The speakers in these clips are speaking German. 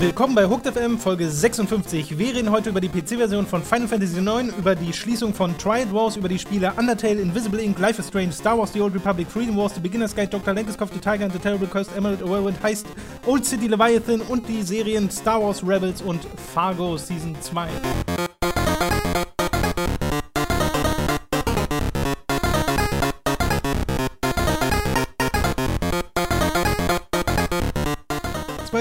Willkommen bei Hooked FM Folge 56. Wir reden heute über die PC-Version von Final Fantasy IX, über die Schließung von Triad Wars, über die Spiele Undertale, Invisible Ink, Life is Strange, Star Wars The Old Republic, Freedom Wars, The Beginner's Guide, Dr. Lankiskov, The Tiger and the Terrible Cursed Emerald, Whirlwind Heist, Old City Leviathan und die Serien Star Wars Rebels und Fargo Season 2.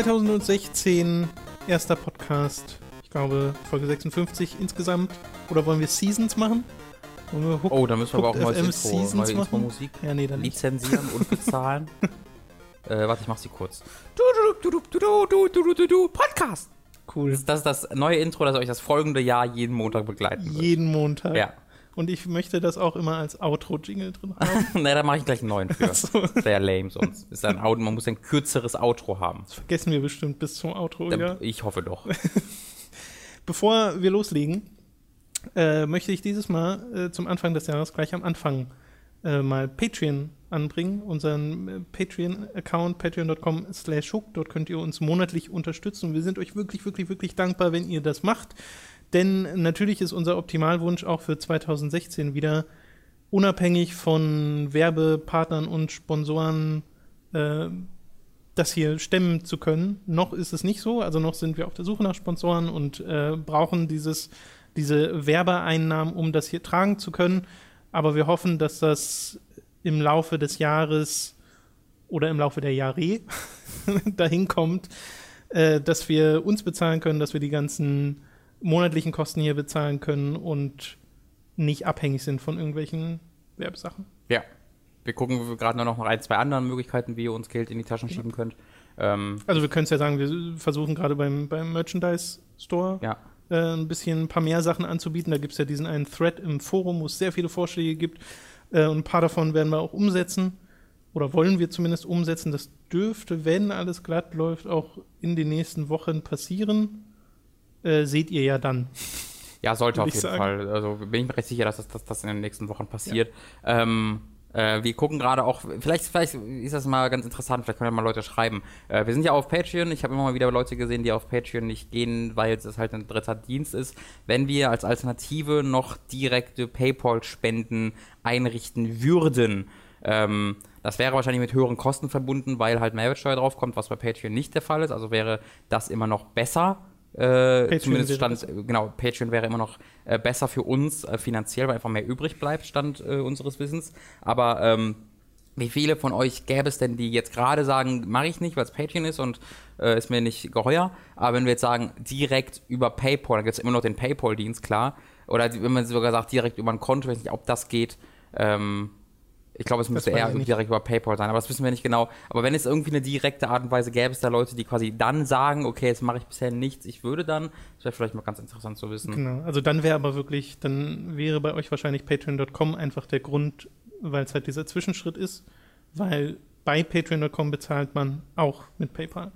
2016, erster Podcast. Ich glaube, Folge 56 insgesamt. Oder wollen wir Seasons machen? Hook, oh, da müssen wir aber auch mal Intro, Seasons neue Intro-Musik ja, nee, dann lizenzieren und bezahlen. äh, warte, ich mach sie kurz. Podcast! Cool. Das ist das neue Intro, das euch das folgende Jahr jeden Montag begleiten wird. Jeden Montag? Ja. Und ich möchte das auch immer als Outro-Jingle drin haben. ne, da mache ich gleich einen neuen für. So. Sehr lame sonst. Ist ein Auto, man muss ein kürzeres Outro haben. Das vergessen wir bestimmt bis zum Outro, ja. Ich hoffe doch. Bevor wir loslegen, äh, möchte ich dieses Mal äh, zum Anfang des Jahres gleich am Anfang äh, mal Patreon anbringen, unseren äh, Patreon-Account, patreon.com slash hook. Dort könnt ihr uns monatlich unterstützen. Wir sind euch wirklich, wirklich, wirklich dankbar, wenn ihr das macht. Denn natürlich ist unser Optimalwunsch auch für 2016 wieder unabhängig von Werbepartnern und Sponsoren äh, das hier stemmen zu können. Noch ist es nicht so, also noch sind wir auf der Suche nach Sponsoren und äh, brauchen dieses, diese Werbeeinnahmen, um das hier tragen zu können. Aber wir hoffen, dass das im Laufe des Jahres oder im Laufe der Jahre dahin kommt, äh, dass wir uns bezahlen können, dass wir die ganzen monatlichen Kosten hier bezahlen können und nicht abhängig sind von irgendwelchen Werbesachen. Ja. Wir gucken gerade noch nach ein, zwei anderen Möglichkeiten, wie ihr uns Geld in die Taschen schieben könnt. Ähm also wir können es ja sagen, wir versuchen gerade beim, beim Merchandise Store ja. äh, ein bisschen ein paar mehr Sachen anzubieten. Da gibt es ja diesen einen Thread im Forum, wo es sehr viele Vorschläge gibt. Äh, und ein paar davon werden wir auch umsetzen. Oder wollen wir zumindest umsetzen. Das dürfte, wenn alles glatt läuft, auch in den nächsten Wochen passieren äh, seht ihr ja dann. Ja, sollte auf jeden sagen. Fall. Also bin ich mir recht sicher, dass das, dass das in den nächsten Wochen passiert. Ja. Ähm, äh, wir gucken gerade auch, vielleicht, vielleicht ist das mal ganz interessant, vielleicht können ja mal Leute schreiben. Äh, wir sind ja auf Patreon, ich habe immer mal wieder Leute gesehen, die auf Patreon nicht gehen, weil es halt ein dritter Dienst ist. Wenn wir als Alternative noch direkte PayPal-Spenden einrichten würden, ähm, das wäre wahrscheinlich mit höheren Kosten verbunden, weil halt Mehrwertsteuer draufkommt, was bei Patreon nicht der Fall ist. Also wäre das immer noch besser äh, zumindest stand, genau, Patreon wäre immer noch äh, besser für uns äh, finanziell, weil einfach mehr übrig bleibt, stand äh, unseres Wissens. Aber ähm, wie viele von euch gäbe es denn, die jetzt gerade sagen, mache ich nicht, weil es Patreon ist und äh, ist mir nicht geheuer. Aber wenn wir jetzt sagen, direkt über PayPal, dann gibt es immer noch den PayPal-Dienst, klar. Oder wenn man sogar sagt, direkt über ein Konto, ich weiß nicht, ob das geht. Ähm, ich glaube, es müsste eher direkt über PayPal sein, aber das wissen wir nicht genau. Aber wenn es irgendwie eine direkte Art und Weise gäbe, es da Leute, die quasi dann sagen, okay, jetzt mache ich bisher nichts, ich würde dann, das wäre vielleicht mal ganz interessant zu wissen. Genau, also dann wäre aber wirklich, dann wäre bei euch wahrscheinlich patreon.com einfach der Grund, weil es halt dieser Zwischenschritt ist, weil bei patreon.com bezahlt man auch mit PayPal.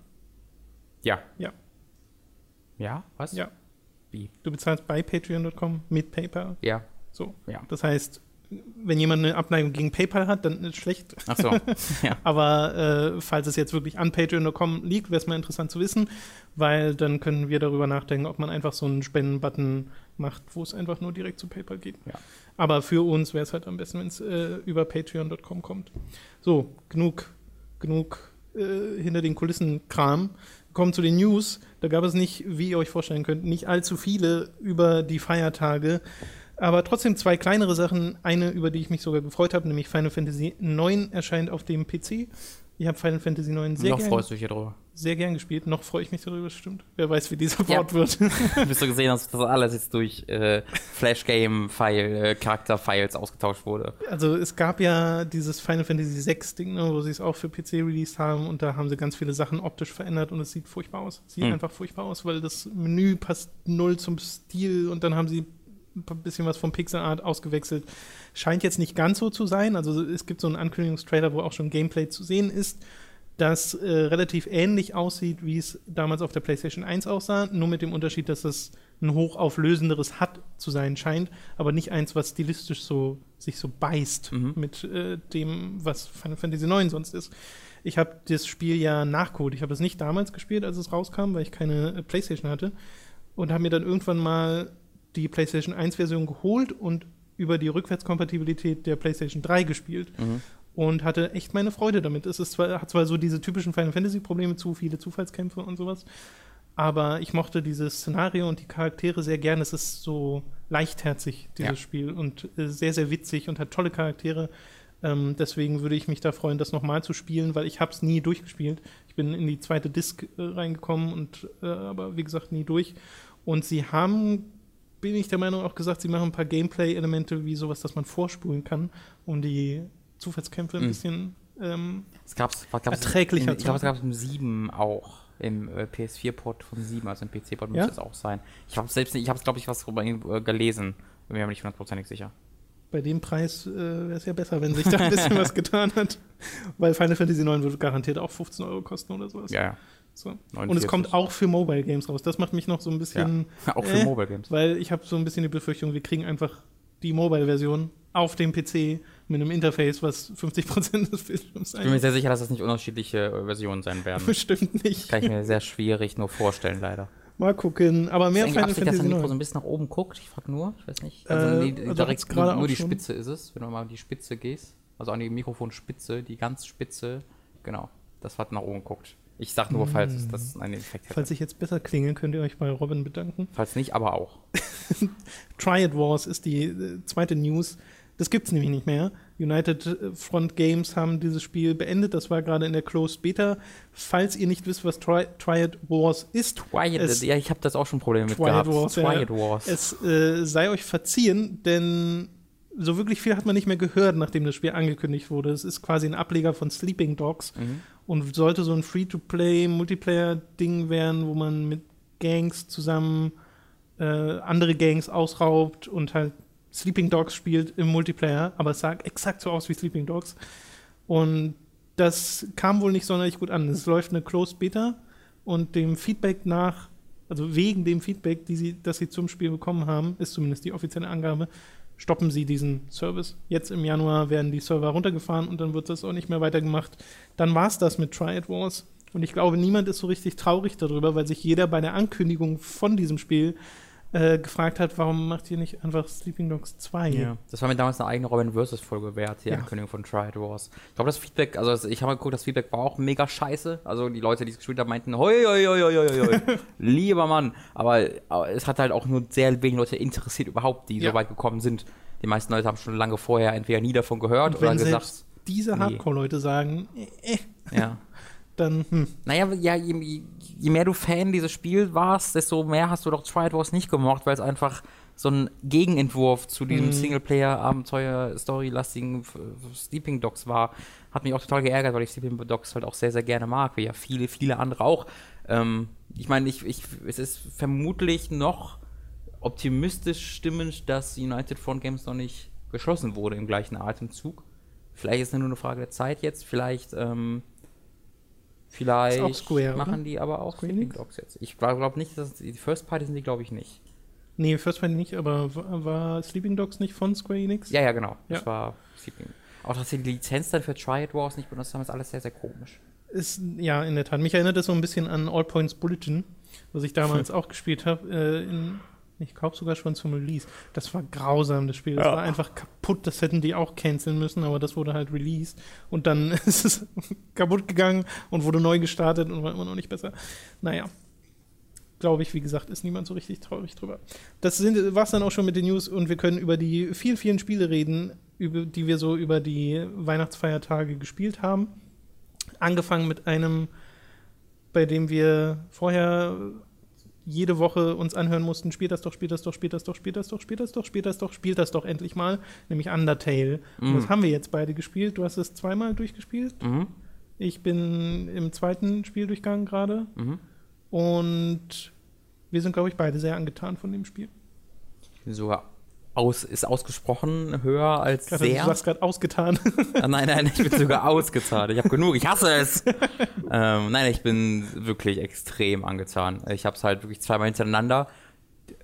Ja. Ja. Ja, was? Ja. Wie? Du bezahlst bei patreon.com mit PayPal. Ja. So. Ja. Das heißt, wenn jemand eine Abneigung gegen PayPal hat, dann ist es schlecht. Ach so, ja. Aber äh, falls es jetzt wirklich an Patreon.com liegt, wäre es mal interessant zu wissen, weil dann können wir darüber nachdenken, ob man einfach so einen Spenden-Button macht, wo es einfach nur direkt zu PayPal geht. Ja. Aber für uns wäre es halt am besten, wenn es äh, über Patreon.com kommt. So, genug, genug äh, hinter den Kulissen Kram. Kommen zu den News. Da gab es nicht, wie ihr euch vorstellen könnt, nicht allzu viele über die Feiertage. Aber trotzdem zwei kleinere Sachen. Eine, über die ich mich sogar gefreut habe, nämlich Final Fantasy IX erscheint auf dem PC. Ich habe Final Fantasy IX sehr Noch gern, freust du dich darüber. Sehr gern gespielt. Noch freue ich mich darüber, stimmt. Wer weiß, wie dieser ja. Wort wird. Bis du gesehen hast, dass das alles jetzt durch äh, Flash-Game-File, äh, Charakter-Files ausgetauscht wurde. Also es gab ja dieses Final Fantasy VI-Ding, ne, wo sie es auch für PC released haben und da haben sie ganz viele Sachen optisch verändert und es sieht furchtbar aus. Sieht hm. einfach furchtbar aus, weil das Menü passt null zum Stil und dann haben sie ein bisschen was vom Pixelart ausgewechselt. Scheint jetzt nicht ganz so zu sein. Also es gibt so einen Ankündigungstrailer, wo auch schon Gameplay zu sehen ist, das äh, relativ ähnlich aussieht, wie es damals auf der PlayStation 1 aussah, nur mit dem Unterschied, dass es ein hochauflösenderes hat zu sein scheint, aber nicht eins, was stilistisch so sich so beißt mhm. mit äh, dem, was Final Fantasy IX sonst ist. Ich habe das Spiel ja nachgeholt. Ich habe es nicht damals gespielt, als es rauskam, weil ich keine äh, PlayStation hatte und habe mir dann irgendwann mal die PlayStation 1 Version geholt und über die Rückwärtskompatibilität der PlayStation 3 gespielt. Mhm und hatte echt meine Freude damit. Es ist zwar, hat zwar so diese typischen Final Fantasy Probleme, zu viele Zufallskämpfe und sowas, aber ich mochte dieses Szenario und die Charaktere sehr gern. Es ist so leichtherzig, dieses ja. Spiel, und äh, sehr, sehr witzig und hat tolle Charaktere. Ähm, deswegen würde ich mich da freuen, das nochmal zu spielen, weil ich habe es nie durchgespielt. Ich bin in die zweite Disc äh, reingekommen und äh, aber wie gesagt nie durch. Und sie haben, bin ich der Meinung, auch gesagt, sie machen ein paar Gameplay-Elemente wie sowas, dass man vorspulen kann, um die Zufallskämpfe ein mhm. bisschen ähm, es gab's, gab's erträglicher in, Ich glaube, es gab es im 7 auch. Im äh, PS4-Port von 7, also im PC-Port ja? müsste es auch sein. Ich habe selbst nicht, ich habe glaube ich, was darüber äh, gelesen. Bin mir aber nicht hundertprozentig sicher. Bei dem Preis äh, wäre es ja besser, wenn sich da ein bisschen was getan hat. Weil Final Fantasy IX wird garantiert auch 15 Euro kosten oder sowas. Ja, ja. So. Und es kommt auch für Mobile Games raus. Das macht mich noch so ein bisschen. Ja, auch für äh, Mobile Games. Weil ich habe so ein bisschen die Befürchtung, wir kriegen einfach die Mobile-Version auf dem PC mit einem Interface, was 50% des Bildschirms sein Ich bin mir sehr sicher, dass das nicht unterschiedliche äh, Versionen sein werden. Bestimmt nicht. Das kann ich mir sehr schwierig nur vorstellen, leider. Mal gucken, aber mehr Final Fantasy dass das Mikro so ein bisschen nach oben guckt? Ich frage nur, ich weiß nicht. Also, äh, nee, also direkt nur, nur die schon. Spitze ist es, wenn du mal an die Spitze gehst. Also an die Mikrofonspitze, die ganz Spitze, genau. Das hat nach oben guckt. Ich sag nur, falls hm. das einen Effekt hätte. Falls ich jetzt besser klinge, könnt ihr euch bei Robin bedanken. Falls nicht, aber auch. Triad Wars ist die äh, zweite News. Das gibt es nämlich nicht mehr. United äh, Front Games haben dieses Spiel beendet. Das war gerade in der Closed Beta. Falls ihr nicht wisst, was Tri Triad Wars ist. Triad, es, ja, ich habe das auch schon Probleme mit Triad gehabt. Wars, Triad Wars. Es äh, sei euch verziehen, denn so wirklich viel hat man nicht mehr gehört, nachdem das Spiel angekündigt wurde. Es ist quasi ein Ableger von Sleeping Dogs mhm. und sollte so ein Free-to-Play Multiplayer-Ding werden, wo man mit Gangs zusammen äh, andere Gangs ausraubt und halt Sleeping Dogs spielt im Multiplayer, aber es sah exakt so aus wie Sleeping Dogs. Und das kam wohl nicht sonderlich gut an. Es läuft eine Closed Beta und dem Feedback nach, also wegen dem Feedback, die sie, das sie zum Spiel bekommen haben, ist zumindest die offizielle Angabe, stoppen sie diesen Service. Jetzt im Januar werden die Server runtergefahren und dann wird das auch nicht mehr weitergemacht. Dann war es das mit Triad Wars. Und ich glaube, niemand ist so richtig traurig darüber, weil sich jeder bei der Ankündigung von diesem Spiel äh, gefragt hat, warum macht ihr nicht einfach Sleeping Dogs 2? Ja. Das war mir damals eine eigene Robin vs. Folge wert, die ja. Ankündigung von Triad Wars. Ich glaube, das Feedback, also ich habe mal geguckt, das Feedback war auch mega scheiße. Also die Leute, die es gespielt haben, meinten, hoi, hoi, hoi, hoi, hoi, lieber Mann. Aber, aber, es hat halt auch nur sehr wenig Leute interessiert überhaupt, die ja. so weit gekommen sind. Die meisten Leute haben schon lange vorher entweder nie davon gehört oder gesagt. Diese Hardcore-Leute sagen, äh, äh. Ja. dann, hm. Naja, ja, je, je, mehr du Fan dieses Spiels warst, desto mehr hast du doch Triad Wars nicht gemocht, weil es einfach so ein Gegenentwurf zu diesem hm. Singleplayer-Abenteuer-Story-lastigen Sleeping Dogs war. Hat mich auch total geärgert, weil ich Sleeping Dogs halt auch sehr, sehr gerne mag, wie ja viele, viele andere auch. Ähm, ich meine, ich, ich, es ist vermutlich noch optimistisch stimmend, dass United Front Games noch nicht geschlossen wurde im gleichen Atemzug. Vielleicht ist es nur eine Frage der Zeit jetzt. Vielleicht ähm, Vielleicht Square, machen oder? die aber auch Sleeping Dogs jetzt. Ich glaube glaub nicht, dass die First Party sind die, glaube ich, nicht. Nee, First Party nicht, aber war, war, Sleeping Dogs nicht von Square Enix? Ja, ja, genau. Ja. Das war Sleeping. Auch dass sie die Lizenz dann für Triad Wars nicht benutzt haben, ist alles sehr, sehr komisch. Ist, ja, in der Tat. Mich erinnert das so ein bisschen an All Points Bulletin, was ich damals auch gespielt habe. Äh, ich glaube sogar schon zum Release. Das war grausam, das Spiel. Das ja. war einfach kaputt. Das hätten die auch canceln müssen, aber das wurde halt released. Und dann ist es kaputt gegangen und wurde neu gestartet und war immer noch nicht besser. Naja. Glaube ich, wie gesagt, ist niemand so richtig traurig drüber. Das war es dann auch schon mit den News und wir können über die vielen, vielen Spiele reden, über, die wir so über die Weihnachtsfeiertage gespielt haben. Angefangen mit einem, bei dem wir vorher jede Woche uns anhören mussten, spielt das doch, spielt das doch, spielt das doch, spielt das doch, spielt das doch, spielt das doch, spielt das doch endlich mal, nämlich Undertale. Mhm. Und das haben wir jetzt beide gespielt. Du hast es zweimal durchgespielt. Mhm. Ich bin im zweiten Spieldurchgang gerade. Mhm. Und wir sind, glaube ich, beide sehr angetan von dem Spiel. Sogar aus, ist ausgesprochen höher als grad, sehr. Du hast gerade ausgetan. ah, nein, nein, ich bin sogar ausgezahlt. Ich habe genug, ich hasse es. ähm, nein, ich bin wirklich extrem angetan. Ich habe es halt wirklich zweimal hintereinander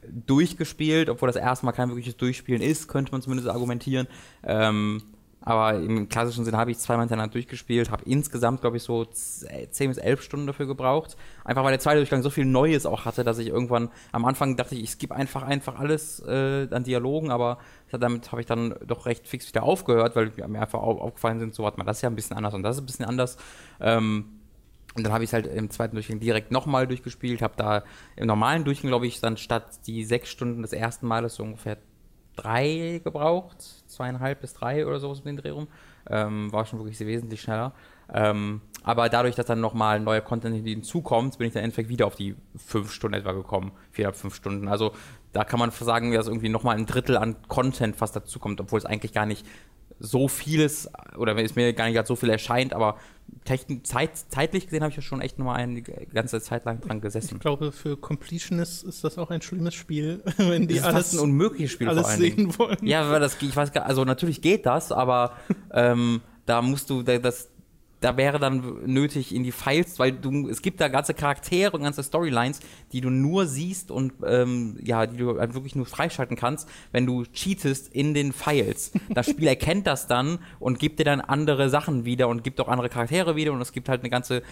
durchgespielt, obwohl das erstmal kein wirkliches Durchspielen ist, könnte man zumindest argumentieren. Ähm, aber im klassischen Sinne habe ich zweimal hintereinander durchgespielt, habe insgesamt, glaube ich, so 10 bis 11 Stunden dafür gebraucht. Einfach weil der zweite Durchgang so viel Neues auch hatte, dass ich irgendwann am Anfang dachte, ich, skippe einfach einfach alles äh, an Dialogen, aber damit habe ich dann doch recht fix wieder aufgehört, weil mir einfach aufgefallen sind, so hat man das ja ein bisschen anders und das ist ein bisschen anders. Ähm, und dann habe ich es halt im zweiten Durchgang direkt nochmal durchgespielt, habe da im normalen Durchgang, glaube ich, dann statt die sechs Stunden des ersten Males so ungefähr drei gebraucht, zweieinhalb bis drei oder sowas um den Dreh rum. Ähm, war schon wirklich wesentlich schneller. Ähm, aber dadurch, dass dann nochmal neuer Content hinzukommt, bin ich dann im Endeffekt wieder auf die fünf Stunden etwa gekommen. Viereinhalb, fünf Stunden. Also da kann man sagen, dass irgendwie nochmal ein Drittel an Content fast dazukommt, obwohl es eigentlich gar nicht so vieles, oder wenn es mir gar nicht so viel erscheint, aber Zeit, zeitlich gesehen habe ich ja schon echt nochmal eine ganze Zeit lang dran gesessen. Ich glaube, für Completionists ist das auch ein schlimmes Spiel, wenn die das ist alles, fast ein unmögliches Spiel alles sehen Dingen. wollen. Ja, weil das, ich weiß gar, also natürlich geht das, aber ähm, da musst du, das, da wäre dann nötig in die Files, weil du, es gibt da ganze Charaktere und ganze Storylines, die du nur siehst und ähm, ja, die du halt wirklich nur freischalten kannst, wenn du cheatest in den Files. Das Spiel erkennt das dann und gibt dir dann andere Sachen wieder und gibt auch andere Charaktere wieder und es gibt halt eine ganze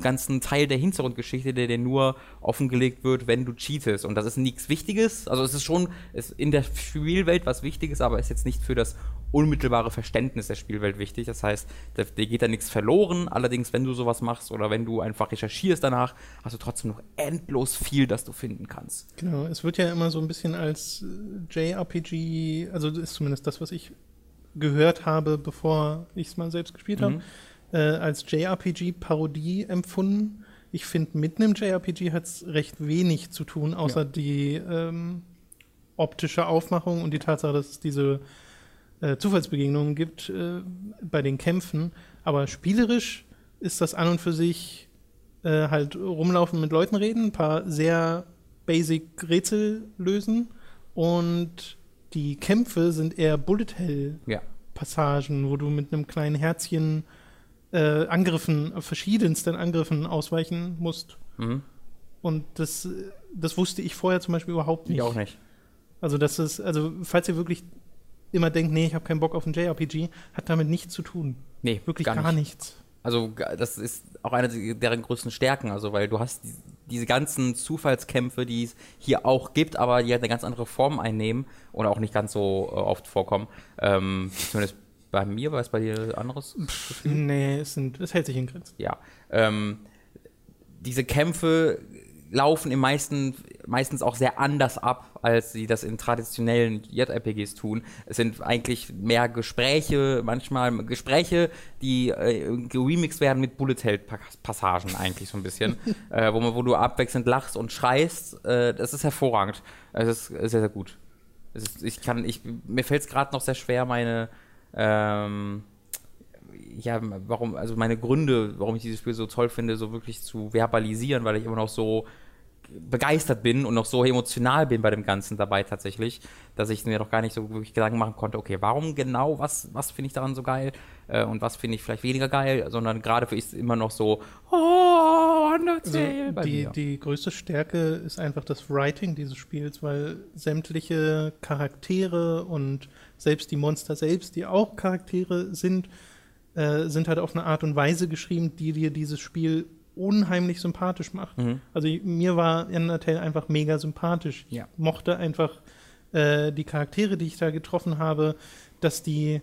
ganzen Teil der Hintergrundgeschichte, der dir nur offengelegt wird, wenn du cheatest. Und das ist nichts Wichtiges. Also es ist schon ist in der Spielwelt was Wichtiges, aber ist jetzt nicht für das unmittelbare Verständnis der Spielwelt wichtig. Das heißt, dir geht da nichts verloren. Allerdings, wenn du sowas machst oder wenn du einfach recherchierst danach, hast du trotzdem noch endlos viel, das du finden kannst. Genau, es wird ja immer so ein bisschen als äh, JRPG, also das ist zumindest das, was ich gehört habe, bevor ich es mal selbst gespielt habe, mhm. Äh, als JRPG-Parodie empfunden. Ich finde, mit einem JRPG hat es recht wenig zu tun, außer ja. die ähm, optische Aufmachung und die Tatsache, dass es diese äh, Zufallsbegegnungen gibt äh, bei den Kämpfen. Aber spielerisch ist das an und für sich äh, halt rumlaufen, mit Leuten reden, ein paar sehr basic Rätsel lösen und die Kämpfe sind eher Bullet Hell Passagen, wo du mit einem kleinen Herzchen äh, Angriffen, verschiedensten Angriffen ausweichen musst. Mhm. Und das, das wusste ich vorher zum Beispiel überhaupt nicht. Ich auch nicht. Also das ist, also falls ihr wirklich immer denkt, nee, ich habe keinen Bock auf ein JRPG, hat damit nichts zu tun. Nee, wirklich gar, gar nichts. Also das ist auch eine deren größten Stärken, also weil du hast die, diese ganzen Zufallskämpfe, die es hier auch gibt, aber die halt eine ganz andere Form einnehmen oder auch nicht ganz so äh, oft vorkommen. Ähm, zumindest bei mir, war es bei dir anderes? Pff, nee, es, sind, es hält sich in Grenzen. Ja. Ähm, diese Kämpfe laufen im meisten, meistens auch sehr anders ab, als sie das in traditionellen JRPGs tun. Es sind eigentlich mehr Gespräche, manchmal Gespräche, die äh, geremixed werden mit Bullet Hell Passagen eigentlich so ein bisschen, äh, wo, man, wo du abwechselnd lachst und schreist. Äh, das ist hervorragend. Es ist sehr, sehr gut. Ist, ich kann, ich, mir fällt es gerade noch sehr schwer, meine ähm, ja, warum, also meine Gründe, warum ich dieses Spiel so toll finde, so wirklich zu verbalisieren, weil ich immer noch so begeistert bin und noch so emotional bin bei dem Ganzen dabei tatsächlich, dass ich mir noch gar nicht so wirklich Gedanken machen konnte, okay, warum genau, was, was finde ich daran so geil äh, und was finde ich vielleicht weniger geil, sondern gerade für ich immer noch so, oh, Undertale. Also die, die größte Stärke ist einfach das Writing dieses Spiels, weil sämtliche Charaktere und selbst die Monster selbst, die auch Charaktere sind, äh, sind halt auf eine Art und Weise geschrieben, die dir dieses Spiel unheimlich sympathisch macht. Mhm. Also mir war Undertale einfach mega sympathisch. Ja. Ich mochte einfach äh, die Charaktere, die ich da getroffen habe, dass die,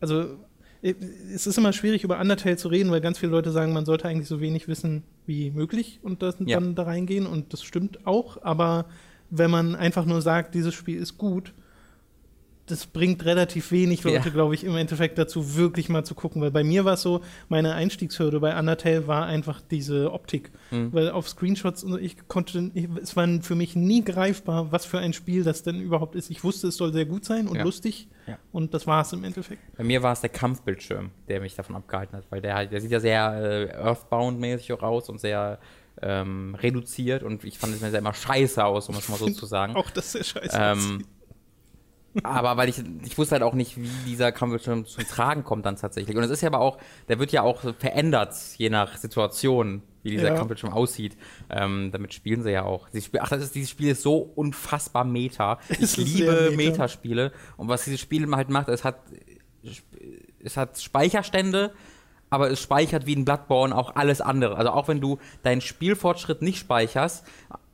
also äh, es ist immer schwierig über Undertale zu reden, weil ganz viele Leute sagen, man sollte eigentlich so wenig wissen wie möglich und das, ja. dann da reingehen und das stimmt auch, aber wenn man einfach nur sagt, dieses Spiel ist gut, das bringt relativ wenig Leute, ja. glaube ich, im Endeffekt dazu, wirklich mal zu gucken. Weil bei mir war es so, meine Einstiegshürde bei Undertale war einfach diese Optik. Mhm. Weil auf Screenshots, ich konnte, ich, es war für mich nie greifbar, was für ein Spiel das denn überhaupt ist. Ich wusste, es soll sehr gut sein und ja. lustig. Ja. Und das war es im Endeffekt. Bei mir war es der Kampfbildschirm, der mich davon abgehalten hat. Weil der, halt, der sieht ja sehr äh, Earthbound-mäßig auch aus und sehr ähm, reduziert. Und ich fand es mir sehr immer scheiße aus, um es mal so zu sagen. auch das sehr scheiße ähm, aber weil ich, ich wusste halt auch nicht, wie dieser Kampfbildschirm zum Tragen kommt dann tatsächlich. Und es ist ja aber auch, der wird ja auch verändert, je nach Situation wie dieser ja. Kampfbildschirm aussieht. Ähm, damit spielen sie ja auch. Sie spiel, ach, das ist, dieses Spiel ist so unfassbar meta. Ich liebe meta. Metaspiele. Und was dieses Spiel halt macht, es hat, es hat Speicherstände, aber es speichert wie ein Bloodborne auch alles andere. Also auch wenn du deinen Spielfortschritt nicht speicherst,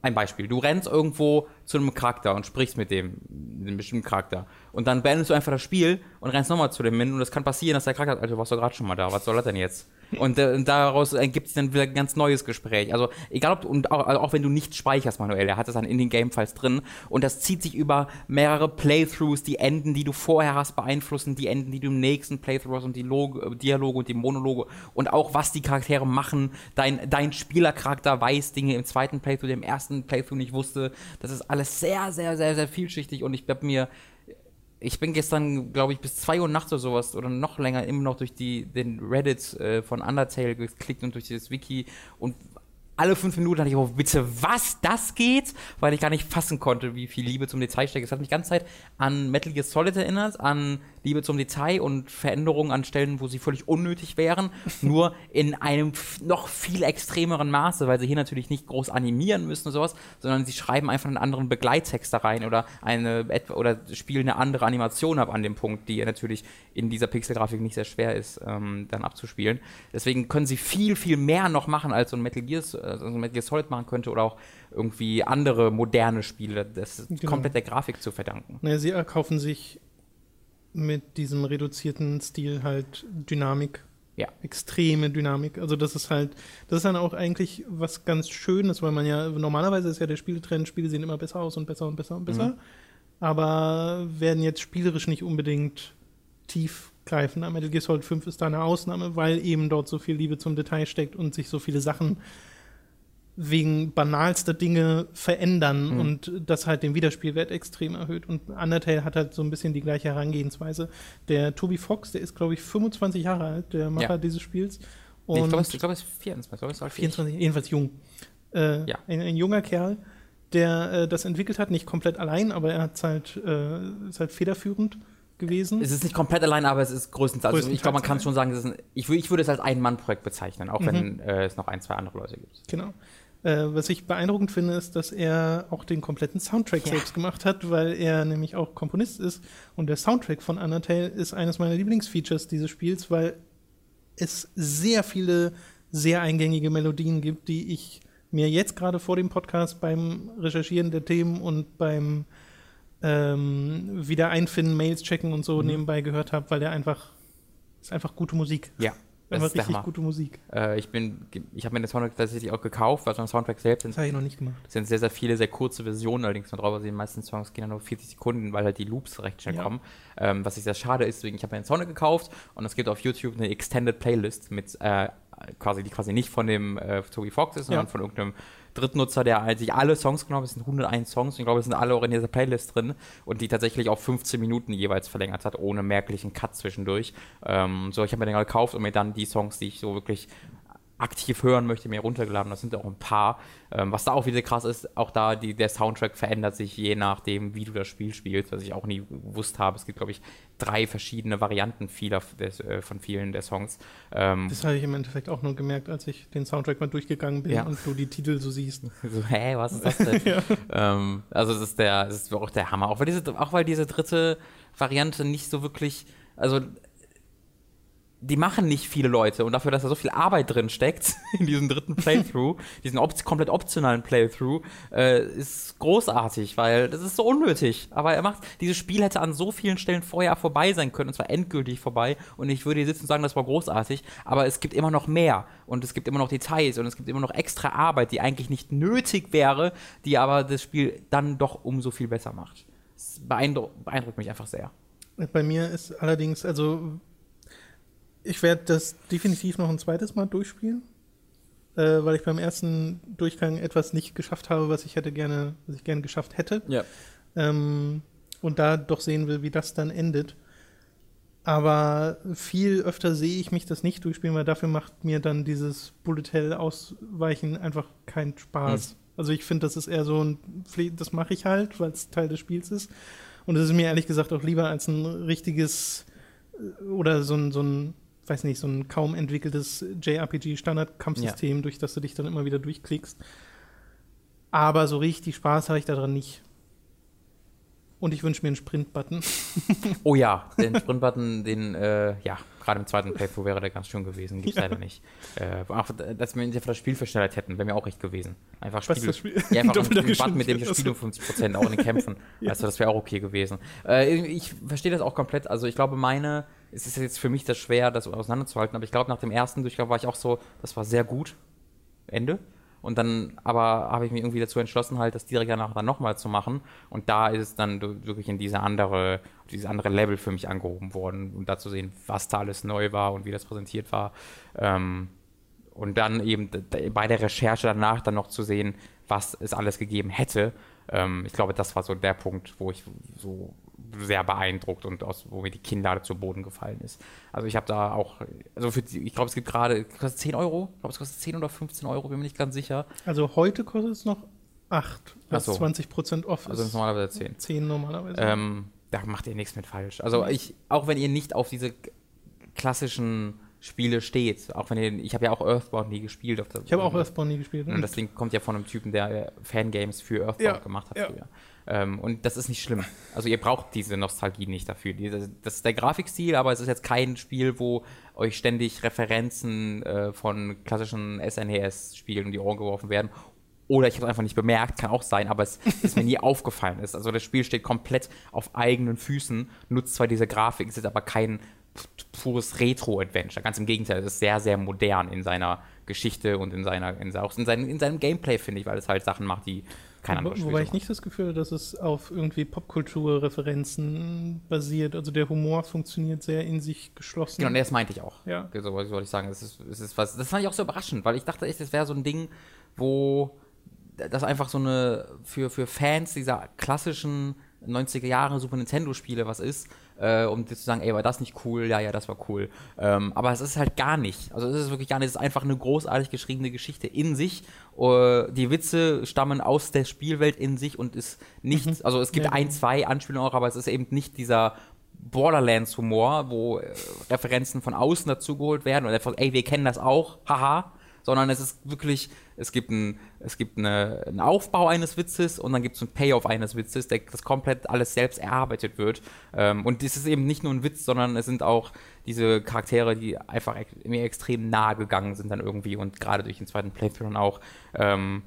ein Beispiel, du rennst irgendwo zu einem Charakter und sprichst mit dem, mit einem bestimmten Charakter. Und dann beendest du einfach das Spiel und rennst nochmal zu dem hin und es kann passieren, dass der Charakter, Alter, du warst doch gerade schon mal da, was soll das denn jetzt? Und, äh, und daraus ergibt sich dann wieder ein ganz neues Gespräch. Also egal ob, und auch, also auch wenn du nicht speicherst manuell, er hat es dann in den Game-Files drin und das zieht sich über mehrere Playthroughs, die Enden, die du vorher hast, beeinflussen die Enden, die du im nächsten Playthrough hast und die Log äh, Dialoge und die Monologe und auch was die Charaktere machen. Dein, dein Spielercharakter weiß Dinge im zweiten Playthrough, der im ersten Playthrough nicht wusste. Das ist alles sehr, sehr, sehr, sehr vielschichtig und ich habe mir ich bin gestern, glaube ich, bis 2 Uhr nachts oder sowas oder noch länger immer noch durch die, den Reddit äh, von Undertale geklickt und durch dieses Wiki und alle fünf Minuten hatte ich, oh, bitte, was, das geht? Weil ich gar nicht fassen konnte, wie viel Liebe zum Detail steckt. Es hat mich die ganze Zeit an Metal Gear Solid erinnert, an Liebe zum Detail und Veränderungen an Stellen, wo sie völlig unnötig wären, nur in einem noch viel extremeren Maße, weil sie hier natürlich nicht groß animieren müssen oder sowas, sondern sie schreiben einfach einen anderen Begleittext da rein oder eine oder spielen eine andere Animation ab an dem Punkt, die natürlich in dieser Pixelgrafik nicht sehr schwer ist, ähm, dann abzuspielen. Deswegen können sie viel, viel mehr noch machen, als so ein Metal Gear, also ein Metal Gear Solid machen könnte oder auch irgendwie andere moderne Spiele. Das ist genau. komplett der Grafik zu verdanken. Naja, sie erkaufen sich mit diesem reduzierten Stil halt Dynamik. Ja. Extreme Dynamik. Also das ist halt, das ist dann auch eigentlich was ganz Schönes, weil man ja, normalerweise ist ja der Spieltrend, Spiele sehen immer besser aus und besser und besser und besser, mhm. aber werden jetzt spielerisch nicht unbedingt tiefgreifend. Metal Gear Solid 5 ist da eine Ausnahme, weil eben dort so viel Liebe zum Detail steckt und sich so viele Sachen wegen banalster Dinge verändern mhm. und das halt den Wiederspielwert extrem erhöht. Und Undertale hat halt so ein bisschen die gleiche Herangehensweise. Der Toby Fox, der ist, glaube ich, 25 Jahre alt, der Macher ja. dieses Spiels. Und ich glaube, es glaub, ist 24. Glaub, ist 24, jedenfalls jung. Äh, ja. ein, ein, junger Kerl, der äh, das entwickelt hat, nicht komplett allein, aber er hat's halt, äh, ist halt federführend gewesen. Es ist nicht komplett allein, aber es ist größtenteils. Also ich glaube, man kann schon sagen, ein, ich, ich, würde es als Ein-Mann-Projekt bezeichnen, auch mhm. wenn äh, es noch ein, zwei andere Leute gibt. Genau. Äh, was ich beeindruckend finde, ist, dass er auch den kompletten Soundtrack ja. selbst gemacht hat, weil er nämlich auch Komponist ist. Und der Soundtrack von Undertale ist eines meiner Lieblingsfeatures dieses Spiels, weil es sehr viele sehr eingängige Melodien gibt, die ich mir jetzt gerade vor dem Podcast beim Recherchieren der Themen und beim ähm, wieder einfinden, Mails checken und so mhm. nebenbei gehört habe, weil der einfach ist einfach gute Musik. Ja, das ist richtig gute Musik. Äh, ich bin, ich habe mir den Soundtrack tatsächlich auch gekauft, weil so ein Soundtrack selbst sind. Das habe ich noch nicht gemacht. sind sehr, sehr viele, sehr kurze Versionen allerdings noch drauf. Also die meisten Songs gehen ja nur 40 Sekunden, weil halt die Loops recht schnell ja. kommen. Ähm, was ich sehr schade ist, deswegen, ich habe mir den Soundtrack gekauft und es gibt auf YouTube eine Extended Playlist mit äh, quasi, die quasi nicht von dem äh, Toby Fox ist, sondern ja. von irgendeinem Drittnutzer, der sich alle Songs genommen hat. Es sind 101 Songs. Ich glaube, es sind alle auch in dieser Playlist drin und die tatsächlich auf 15 Minuten jeweils verlängert hat, ohne merklichen Cut zwischendurch. Ähm, so, ich habe mir den gekauft und mir dann die Songs, die ich so wirklich aktiv hören möchte, mir runtergeladen. Das sind auch ein paar. Ähm, was da auch wieder krass ist, auch da die, der Soundtrack verändert sich je nachdem, wie du das Spiel spielst, was ich auch nie gewusst habe. Es gibt, glaube ich, drei verschiedene Varianten vieler des, äh, von vielen der Songs. Ähm, das habe ich im Endeffekt auch nur gemerkt, als ich den Soundtrack mal durchgegangen bin ja. und du die Titel so siehst. so, hä, was ist das denn? ja. ähm, also es ist der, es ist auch der Hammer. Auch weil diese, auch weil diese dritte Variante nicht so wirklich, also die machen nicht viele Leute und dafür, dass da so viel Arbeit drin steckt in diesem dritten Playthrough, diesen op komplett optionalen Playthrough, äh, ist großartig, weil das ist so unnötig. Aber er macht, dieses Spiel hätte an so vielen Stellen vorher vorbei sein können, und zwar endgültig vorbei. Und ich würde hier sitzen und sagen, das war großartig, aber es gibt immer noch mehr und es gibt immer noch Details und es gibt immer noch extra Arbeit, die eigentlich nicht nötig wäre, die aber das Spiel dann doch umso viel besser macht. Das beeindruckt, beeindruckt mich einfach sehr. Bei mir ist allerdings, also ich werde das definitiv noch ein zweites Mal durchspielen, äh, weil ich beim ersten Durchgang etwas nicht geschafft habe, was ich hätte gerne, was ich gerne geschafft hätte. Ja. Ähm, und da doch sehen will, wie das dann endet. Aber viel öfter sehe ich mich das nicht durchspielen, weil dafür macht mir dann dieses Bullet Hell Ausweichen einfach keinen Spaß. Hm. Also ich finde, das ist eher so ein, das mache ich halt, weil es Teil des Spiels ist. Und es ist mir ehrlich gesagt auch lieber als ein richtiges äh, oder so ein, so ein weiß nicht, so ein kaum entwickeltes JRPG-Standard-Kampfsystem, ja. durch das du dich dann immer wieder durchklickst. Aber so richtig Spaß habe ich daran nicht. Und ich wünsche mir einen Sprint-Button. oh ja, den Sprint-Button, den, äh, ja, gerade im zweiten Playthrough wäre der ganz schön gewesen. Gibt es ja. leider nicht. Äh, auch, dass wir einfach das Spiel verschnellert hätten, wäre mir auch recht gewesen. Einfach Spiel, das Spiel? Ja, einfach ein, ein Button, mit dem ich das Spiel um 50% auch in den Kämpfen. ja. Also das wäre auch okay gewesen. Äh, ich verstehe das auch komplett. Also ich glaube, meine, es ist jetzt für mich das schwer, das auseinanderzuhalten, aber ich glaube, nach dem ersten Durchlauf war ich auch so, das war sehr gut. Ende. Und dann aber habe ich mich irgendwie dazu entschlossen, halt das direkt danach dann nochmal zu machen. Und da ist es dann wirklich in diese andere, dieses andere Level für mich angehoben worden, um da zu sehen, was da alles neu war und wie das präsentiert war. Ähm, und dann eben bei der Recherche danach dann noch zu sehen, was es alles gegeben hätte. Ähm, ich glaube, das war so der Punkt, wo ich so sehr beeindruckt und aus, wo mir die Kinnlade zu Boden gefallen ist. Also ich habe da auch, also für ich glaube, es gibt gerade, kostet 10 Euro? Ich glaube, es kostet 10 oder 15 Euro, bin mir nicht ganz sicher. Also heute kostet es noch 8, was so. 20 Prozent off also ist. Also normalerweise 10. 10 normalerweise. Ähm, da macht ihr nichts mit falsch. Also ich, auch wenn ihr nicht auf diese klassischen Spiele steht. Auch wenn ihr, ich habe ja auch Earthbound nie gespielt. ich habe auch Earthbound nie gespielt. Und das Ding kommt ja von einem Typen, der Fangames für Earthbound ja, gemacht hat ja. früher. Ähm, und das ist nicht schlimm. Also ihr braucht diese Nostalgie nicht dafür. Das ist der Grafikstil, aber es ist jetzt kein Spiel, wo euch ständig Referenzen äh, von klassischen SNES-Spielen um die Ohren geworfen werden. Oder ich habe es einfach nicht bemerkt, kann auch sein, aber es ist mir nie aufgefallen ist. Also das Spiel steht komplett auf eigenen Füßen, nutzt zwar diese Grafik, ist jetzt aber kein pures Retro-Adventure. Ganz im Gegenteil, es ist sehr, sehr modern in seiner Geschichte und in seiner, in, auch in, seinem, in seinem Gameplay, finde ich, weil es halt Sachen macht, die kein anderes Spiel Wobei ich nicht das Gefühl habe, dass es auf irgendwie Popkulturreferenzen basiert. Also der Humor funktioniert sehr in sich geschlossen. Genau, das meinte ich auch. Ja. So wollte ich sagen. Das, ist, das, ist was, das fand ich auch so überraschend, weil ich dachte echt, das wäre so ein Ding, wo das einfach so eine für, für Fans dieser klassischen 90er Jahre Super Nintendo Spiele was ist, äh, um dir zu sagen, ey, war das nicht cool? Ja, ja, das war cool. Ähm, aber es ist halt gar nicht. Also es ist wirklich gar nicht. Es ist einfach eine großartig geschriebene Geschichte in sich. Uh, die Witze stammen aus der Spielwelt in sich und ist nichts, mhm. also es gibt ja. ein, zwei Anspielungen auch, aber es ist eben nicht dieser Borderlands-Humor, wo äh, Referenzen von außen dazugeholt werden und einfach, ey, wir kennen das auch, haha, sondern es ist wirklich, es gibt, ein, es gibt eine, einen Aufbau eines Witzes und dann gibt es einen Payoff eines Witzes, der, das komplett alles selbst erarbeitet wird. Ähm, und es ist eben nicht nur ein Witz, sondern es sind auch diese Charaktere, die einfach mir extrem nahe gegangen sind dann irgendwie und gerade durch den zweiten Playthrough dann auch ähm,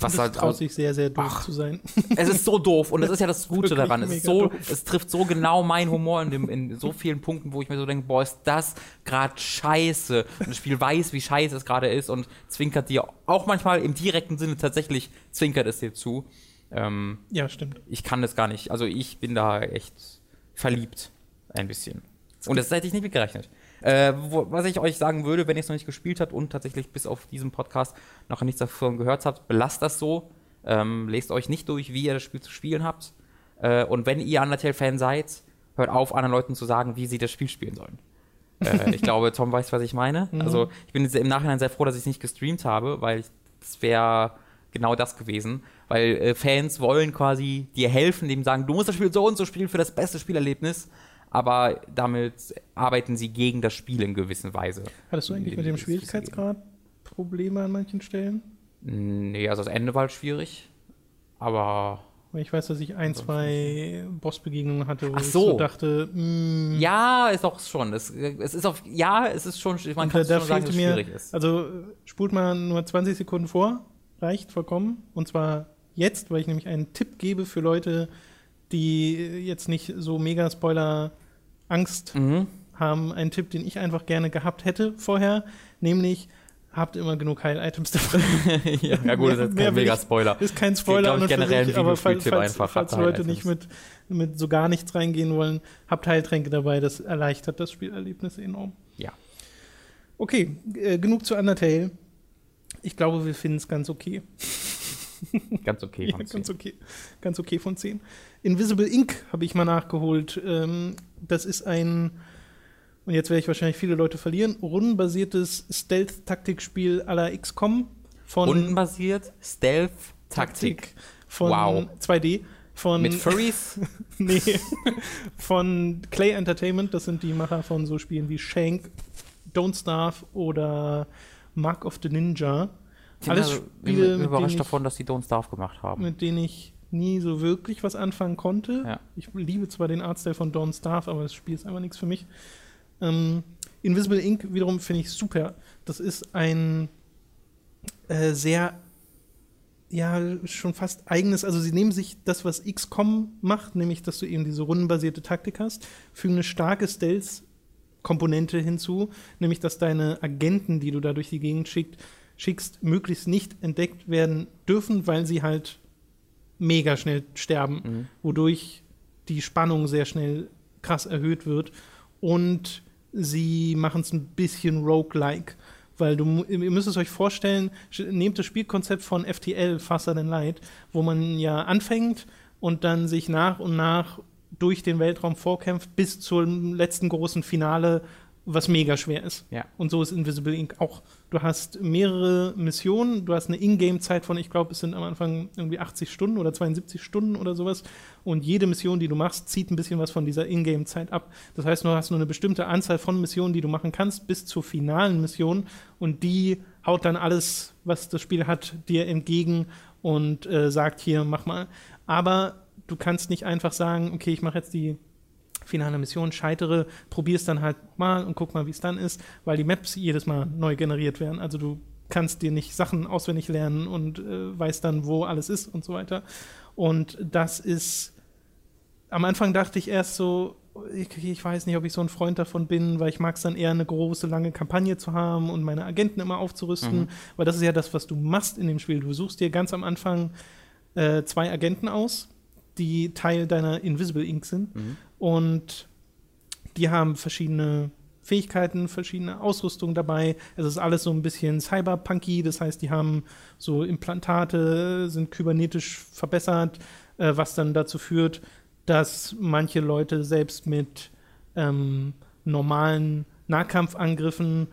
was das halt traut sich sehr, sehr doof ach, zu sein. Es ist so doof und das ist ja das Gute daran. Es, so, es trifft so genau meinen Humor in, dem, in so vielen Punkten, wo ich mir so denke, boah, ist das gerade scheiße. Und das Spiel weiß, wie scheiße es gerade ist und zwinkert dir auch manchmal im direkten Sinne tatsächlich, zwinkert es dir zu. Ähm, ja, stimmt. Ich kann das gar nicht. Also ich bin da echt verliebt. Ein bisschen. Und das hätte ich nicht mitgerechnet. Äh, wo, was ich euch sagen würde, wenn ihr es noch nicht gespielt habt und tatsächlich bis auf diesen Podcast noch nichts davon gehört habt, belasst das so. Ähm, lest euch nicht durch, wie ihr das Spiel zu spielen habt. Äh, und wenn ihr Undertale-Fan seid, hört auf, anderen Leuten zu sagen, wie sie das Spiel spielen sollen. äh, ich glaube, Tom weiß, was ich meine. Mhm. Also, ich bin im Nachhinein sehr froh, dass ich es nicht gestreamt habe, weil es wäre genau das gewesen. Weil äh, Fans wollen quasi dir helfen, dem sagen, du musst das Spiel so und so spielen für das beste Spielerlebnis aber damit arbeiten sie gegen das Spiel in gewisser Weise. Hattest du eigentlich mit dem Schwierigkeitsgrad Probleme an manchen Stellen? Nee, also das Ende war halt schwierig, aber. Ich weiß, dass ich ein, zwei Bossbegegnungen hatte, wo Ach so. ich so dachte, mh, mm. Ja, ist auch schon. Es, es ist auf, ja, es ist schon, man kann schon sagen, dass es schwierig ist. Also spult man nur 20 Sekunden vor, reicht vollkommen. Und zwar jetzt, weil ich nämlich einen Tipp gebe für Leute, die jetzt nicht so mega Spoiler-Angst mhm. haben, einen Tipp, den ich einfach gerne gehabt hätte vorher, nämlich habt immer genug Heil-Items dabei. ja, ja, gut, das ist kein Mega-Spoiler. Ist kein Spoiler, ich, generell sich, aber falls, falls, falls Leute nicht mit, mit so gar nichts reingehen wollen, habt Heiltränke dabei, das erleichtert das Spielerlebnis enorm. Ja. Okay, äh, genug zu Undertale. Ich glaube, wir finden es ganz okay. ganz okay von ja, 10. Ganz okay. Ganz okay von 10. Invisible Ink habe ich mal nachgeholt. Ähm, das ist ein, und jetzt werde ich wahrscheinlich viele Leute verlieren, rundenbasiertes Stealth-Taktikspiel à la XCOM von. Rundenbasiert Stealth-Taktik. Von wow. 2D von. Mit Furries? nee. von Clay Entertainment. Das sind die Macher von so Spielen wie Shank, Don't Starve oder Mark of the Ninja. Alles also, Spiele, ich bin überrascht davon, dass die Don't Starve gemacht haben. Mit denen ich nie so wirklich was anfangen konnte. Ja. Ich liebe zwar den Artstyle von Don't Starve, aber das Spiel ist einfach nichts für mich. Ähm, Invisible Ink wiederum finde ich super. Das ist ein äh, sehr, ja, schon fast eigenes, also sie nehmen sich das, was XCOM macht, nämlich, dass du eben diese rundenbasierte Taktik hast, fügen eine starke Stealth-Komponente hinzu, nämlich, dass deine Agenten, die du da durch die Gegend schickt, schickst, möglichst nicht entdeckt werden dürfen, weil sie halt mega schnell sterben, mhm. wodurch die Spannung sehr schnell krass erhöht wird. Und sie machen es ein bisschen roguelike. Weil du, ihr müsst es euch vorstellen, nehmt das Spielkonzept von FTL, Faster Than Light, wo man ja anfängt und dann sich nach und nach durch den Weltraum vorkämpft bis zum letzten großen Finale, was mega schwer ist. Ja. Und so ist Invisible Ink auch. Du hast mehrere Missionen, du hast eine Ingame-Zeit von, ich glaube, es sind am Anfang irgendwie 80 Stunden oder 72 Stunden oder sowas. Und jede Mission, die du machst, zieht ein bisschen was von dieser Ingame-Zeit ab. Das heißt, du hast nur eine bestimmte Anzahl von Missionen, die du machen kannst, bis zur finalen Mission. Und die haut dann alles, was das Spiel hat, dir entgegen und äh, sagt hier, mach mal. Aber du kannst nicht einfach sagen, okay, ich mache jetzt die finale Mission scheitere, probier es dann halt mal und guck mal, wie es dann ist, weil die Maps jedes Mal neu generiert werden. Also du kannst dir nicht Sachen auswendig lernen und äh, weißt dann, wo alles ist und so weiter. Und das ist, am Anfang dachte ich erst so, ich, ich, weiß nicht, ob ich so ein Freund davon bin, weil ich mag es dann eher eine große, lange Kampagne zu haben und meine Agenten immer aufzurüsten, mhm. weil das ist ja das, was du machst in dem Spiel. Du suchst dir ganz am Anfang äh, zwei Agenten aus, die Teil deiner Invisible Ink sind. Mhm. Und die haben verschiedene Fähigkeiten, verschiedene Ausrüstung dabei. Es ist alles so ein bisschen cyberpunky, das heißt, die haben so Implantate, sind kybernetisch verbessert, äh, was dann dazu führt, dass manche Leute selbst mit ähm, normalen Nahkampfangriffen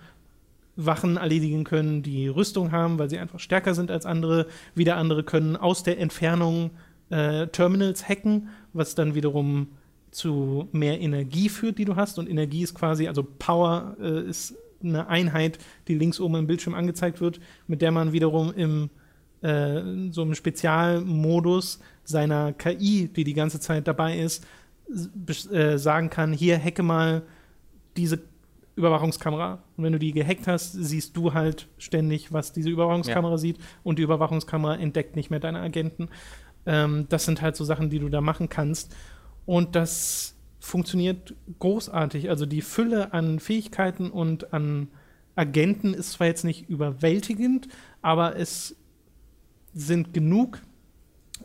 Wachen erledigen können, die Rüstung haben, weil sie einfach stärker sind als andere. Wieder andere können aus der Entfernung äh, Terminals hacken, was dann wiederum zu mehr Energie führt, die du hast. Und Energie ist quasi, also Power äh, ist eine Einheit, die links oben im Bildschirm angezeigt wird, mit der man wiederum im äh, so einem Spezialmodus seiner KI, die die ganze Zeit dabei ist, äh, sagen kann, hier hacke mal diese Überwachungskamera. Und wenn du die gehackt hast, siehst du halt ständig, was diese Überwachungskamera ja. sieht und die Überwachungskamera entdeckt nicht mehr deine Agenten. Ähm, das sind halt so Sachen, die du da machen kannst. Und das funktioniert großartig. Also die Fülle an Fähigkeiten und an Agenten ist zwar jetzt nicht überwältigend, aber es sind genug,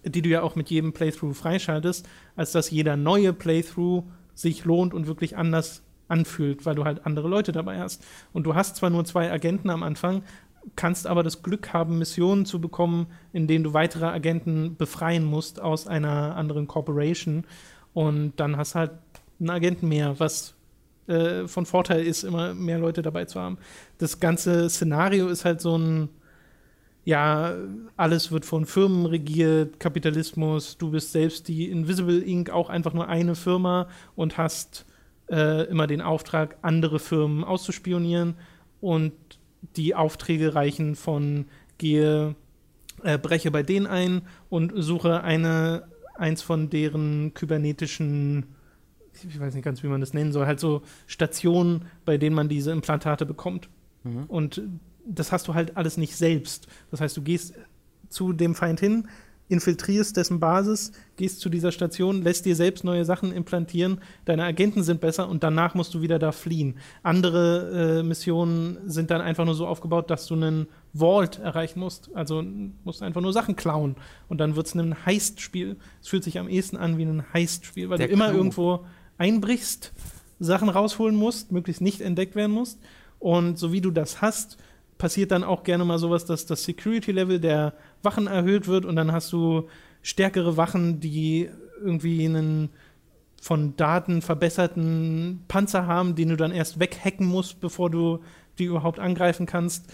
die du ja auch mit jedem Playthrough freischaltest, als dass jeder neue Playthrough sich lohnt und wirklich anders anfühlt, weil du halt andere Leute dabei hast. Und du hast zwar nur zwei Agenten am Anfang, kannst aber das Glück haben, Missionen zu bekommen, in denen du weitere Agenten befreien musst aus einer anderen Corporation. Und dann hast halt einen Agenten mehr, was äh, von Vorteil ist, immer mehr Leute dabei zu haben. Das ganze Szenario ist halt so ein, ja, alles wird von Firmen regiert, Kapitalismus, du bist selbst die Invisible Inc., auch einfach nur eine Firma und hast äh, immer den Auftrag, andere Firmen auszuspionieren und die Aufträge reichen von gehe, äh, breche bei denen ein und suche eine eins von deren kybernetischen, ich weiß nicht ganz, wie man das nennen soll, halt so Stationen, bei denen man diese Implantate bekommt. Mhm. Und das hast du halt alles nicht selbst. Das heißt, du gehst zu dem Feind hin, infiltrierst dessen Basis, gehst zu dieser Station, lässt dir selbst neue Sachen implantieren, deine Agenten sind besser und danach musst du wieder da fliehen. Andere äh, Missionen sind dann einfach nur so aufgebaut, dass du einen Vault erreichen musst. Also musst einfach nur Sachen klauen und dann wird es ein Heist-Spiel. Es fühlt sich am ehesten an wie ein Heist-Spiel, weil Der du immer Clou. irgendwo einbrichst, Sachen rausholen musst, möglichst nicht entdeckt werden musst. Und so wie du das hast, passiert dann auch gerne mal sowas, dass das Security-Level der Wachen erhöht wird und dann hast du stärkere Wachen, die irgendwie einen von Daten verbesserten Panzer haben, den du dann erst weghacken musst, bevor du die überhaupt angreifen kannst.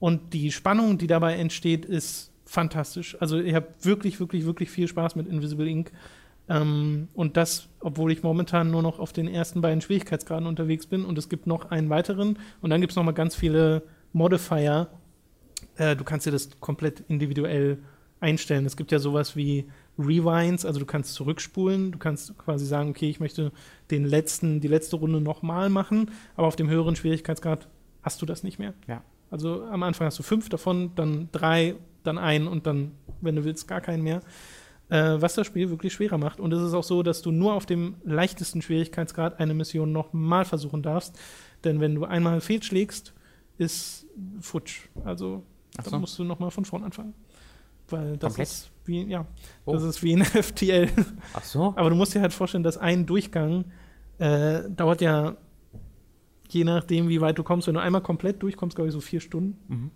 Und die Spannung, die dabei entsteht, ist fantastisch. Also ich habe wirklich, wirklich, wirklich viel Spaß mit Invisible Ink. Ähm, und das, obwohl ich momentan nur noch auf den ersten beiden Schwierigkeitsgraden unterwegs bin. Und es gibt noch einen weiteren. Und dann gibt es noch mal ganz viele Modifier. Äh, du kannst dir das komplett individuell einstellen. Es gibt ja sowas wie Rewinds, also du kannst zurückspulen, du kannst quasi sagen, okay, ich möchte den letzten, die letzte Runde nochmal machen, aber auf dem höheren Schwierigkeitsgrad hast du das nicht mehr. Ja. Also am Anfang hast du fünf davon, dann drei, dann einen und dann, wenn du willst, gar keinen mehr. Äh, was das Spiel wirklich schwerer macht. Und es ist auch so, dass du nur auf dem leichtesten Schwierigkeitsgrad eine Mission nochmal versuchen darfst. Denn wenn du einmal fehlschlägst, ist futsch. Also so. dann musst du nochmal von vorn anfangen. Weil das Komplett? ist wie, ja, oh. das ist wie ein FTL. Ach so. Aber du musst dir halt vorstellen, dass ein Durchgang äh, dauert ja, je nachdem, wie weit du kommst, wenn du einmal komplett durchkommst, glaube ich, so vier Stunden. Mhm.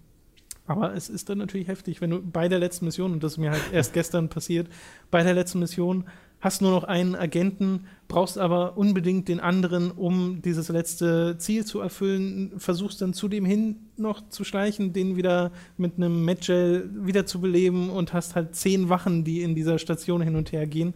Aber es ist dann natürlich heftig, wenn du bei der letzten Mission, und das ist mir halt erst gestern passiert, bei der letzten Mission hast nur noch einen Agenten, brauchst aber unbedingt den anderen, um dieses letzte Ziel zu erfüllen, versuchst dann zu dem hin noch zu schleichen, den wieder mit einem Medgel wieder zu beleben und hast halt zehn Wachen, die in dieser Station hin und her gehen.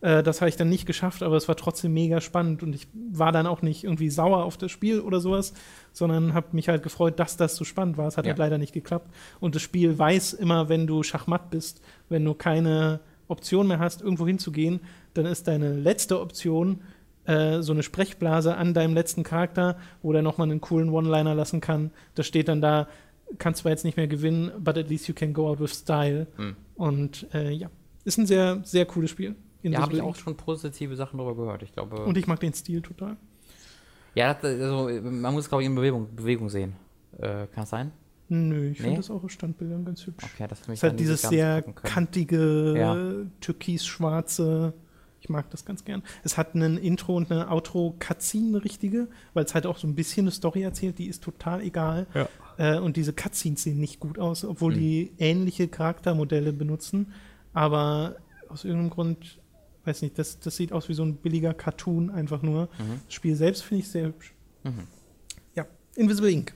Äh, das habe ich dann nicht geschafft, aber es war trotzdem mega spannend und ich war dann auch nicht irgendwie sauer auf das Spiel oder sowas, sondern habe mich halt gefreut, dass das so spannend war. Es hat ja. halt leider nicht geklappt. Und das Spiel weiß immer, wenn du Schachmatt bist, wenn du keine Option mehr hast, irgendwo hinzugehen, dann ist deine letzte Option äh, so eine Sprechblase an deinem letzten Charakter, wo der nochmal einen coolen One-Liner lassen kann. Das steht dann da, kannst zwar jetzt nicht mehr gewinnen, but at least you can go out with style. Mhm. Und äh, ja, ist ein sehr, sehr cooles Spiel. Ja, habe ich auch schon positive Sachen darüber gehört. Ich glaube. Und ich mag den Stil total. Ja, das, also, man muss es, glaube ich, in Bewegung, Bewegung sehen. Äh, kann das sein? Nö, ich nee? finde das auch auf Standbildern ganz hübsch. Okay, das ist halt dieses sehr kantige, ja. türkis-schwarze. Ich mag das ganz gern. Es hat ein Intro und eine Outro-Cutscene, eine richtige, weil es halt auch so ein bisschen eine Story erzählt, die ist total egal. Ja. Äh, und diese Cutscenes sehen nicht gut aus, obwohl mhm. die ähnliche Charaktermodelle benutzen. Aber aus irgendeinem Grund, weiß nicht, das, das sieht aus wie so ein billiger Cartoon einfach nur. Mhm. Das Spiel selbst finde ich sehr hübsch. Mhm. Ja, Invisible Ink.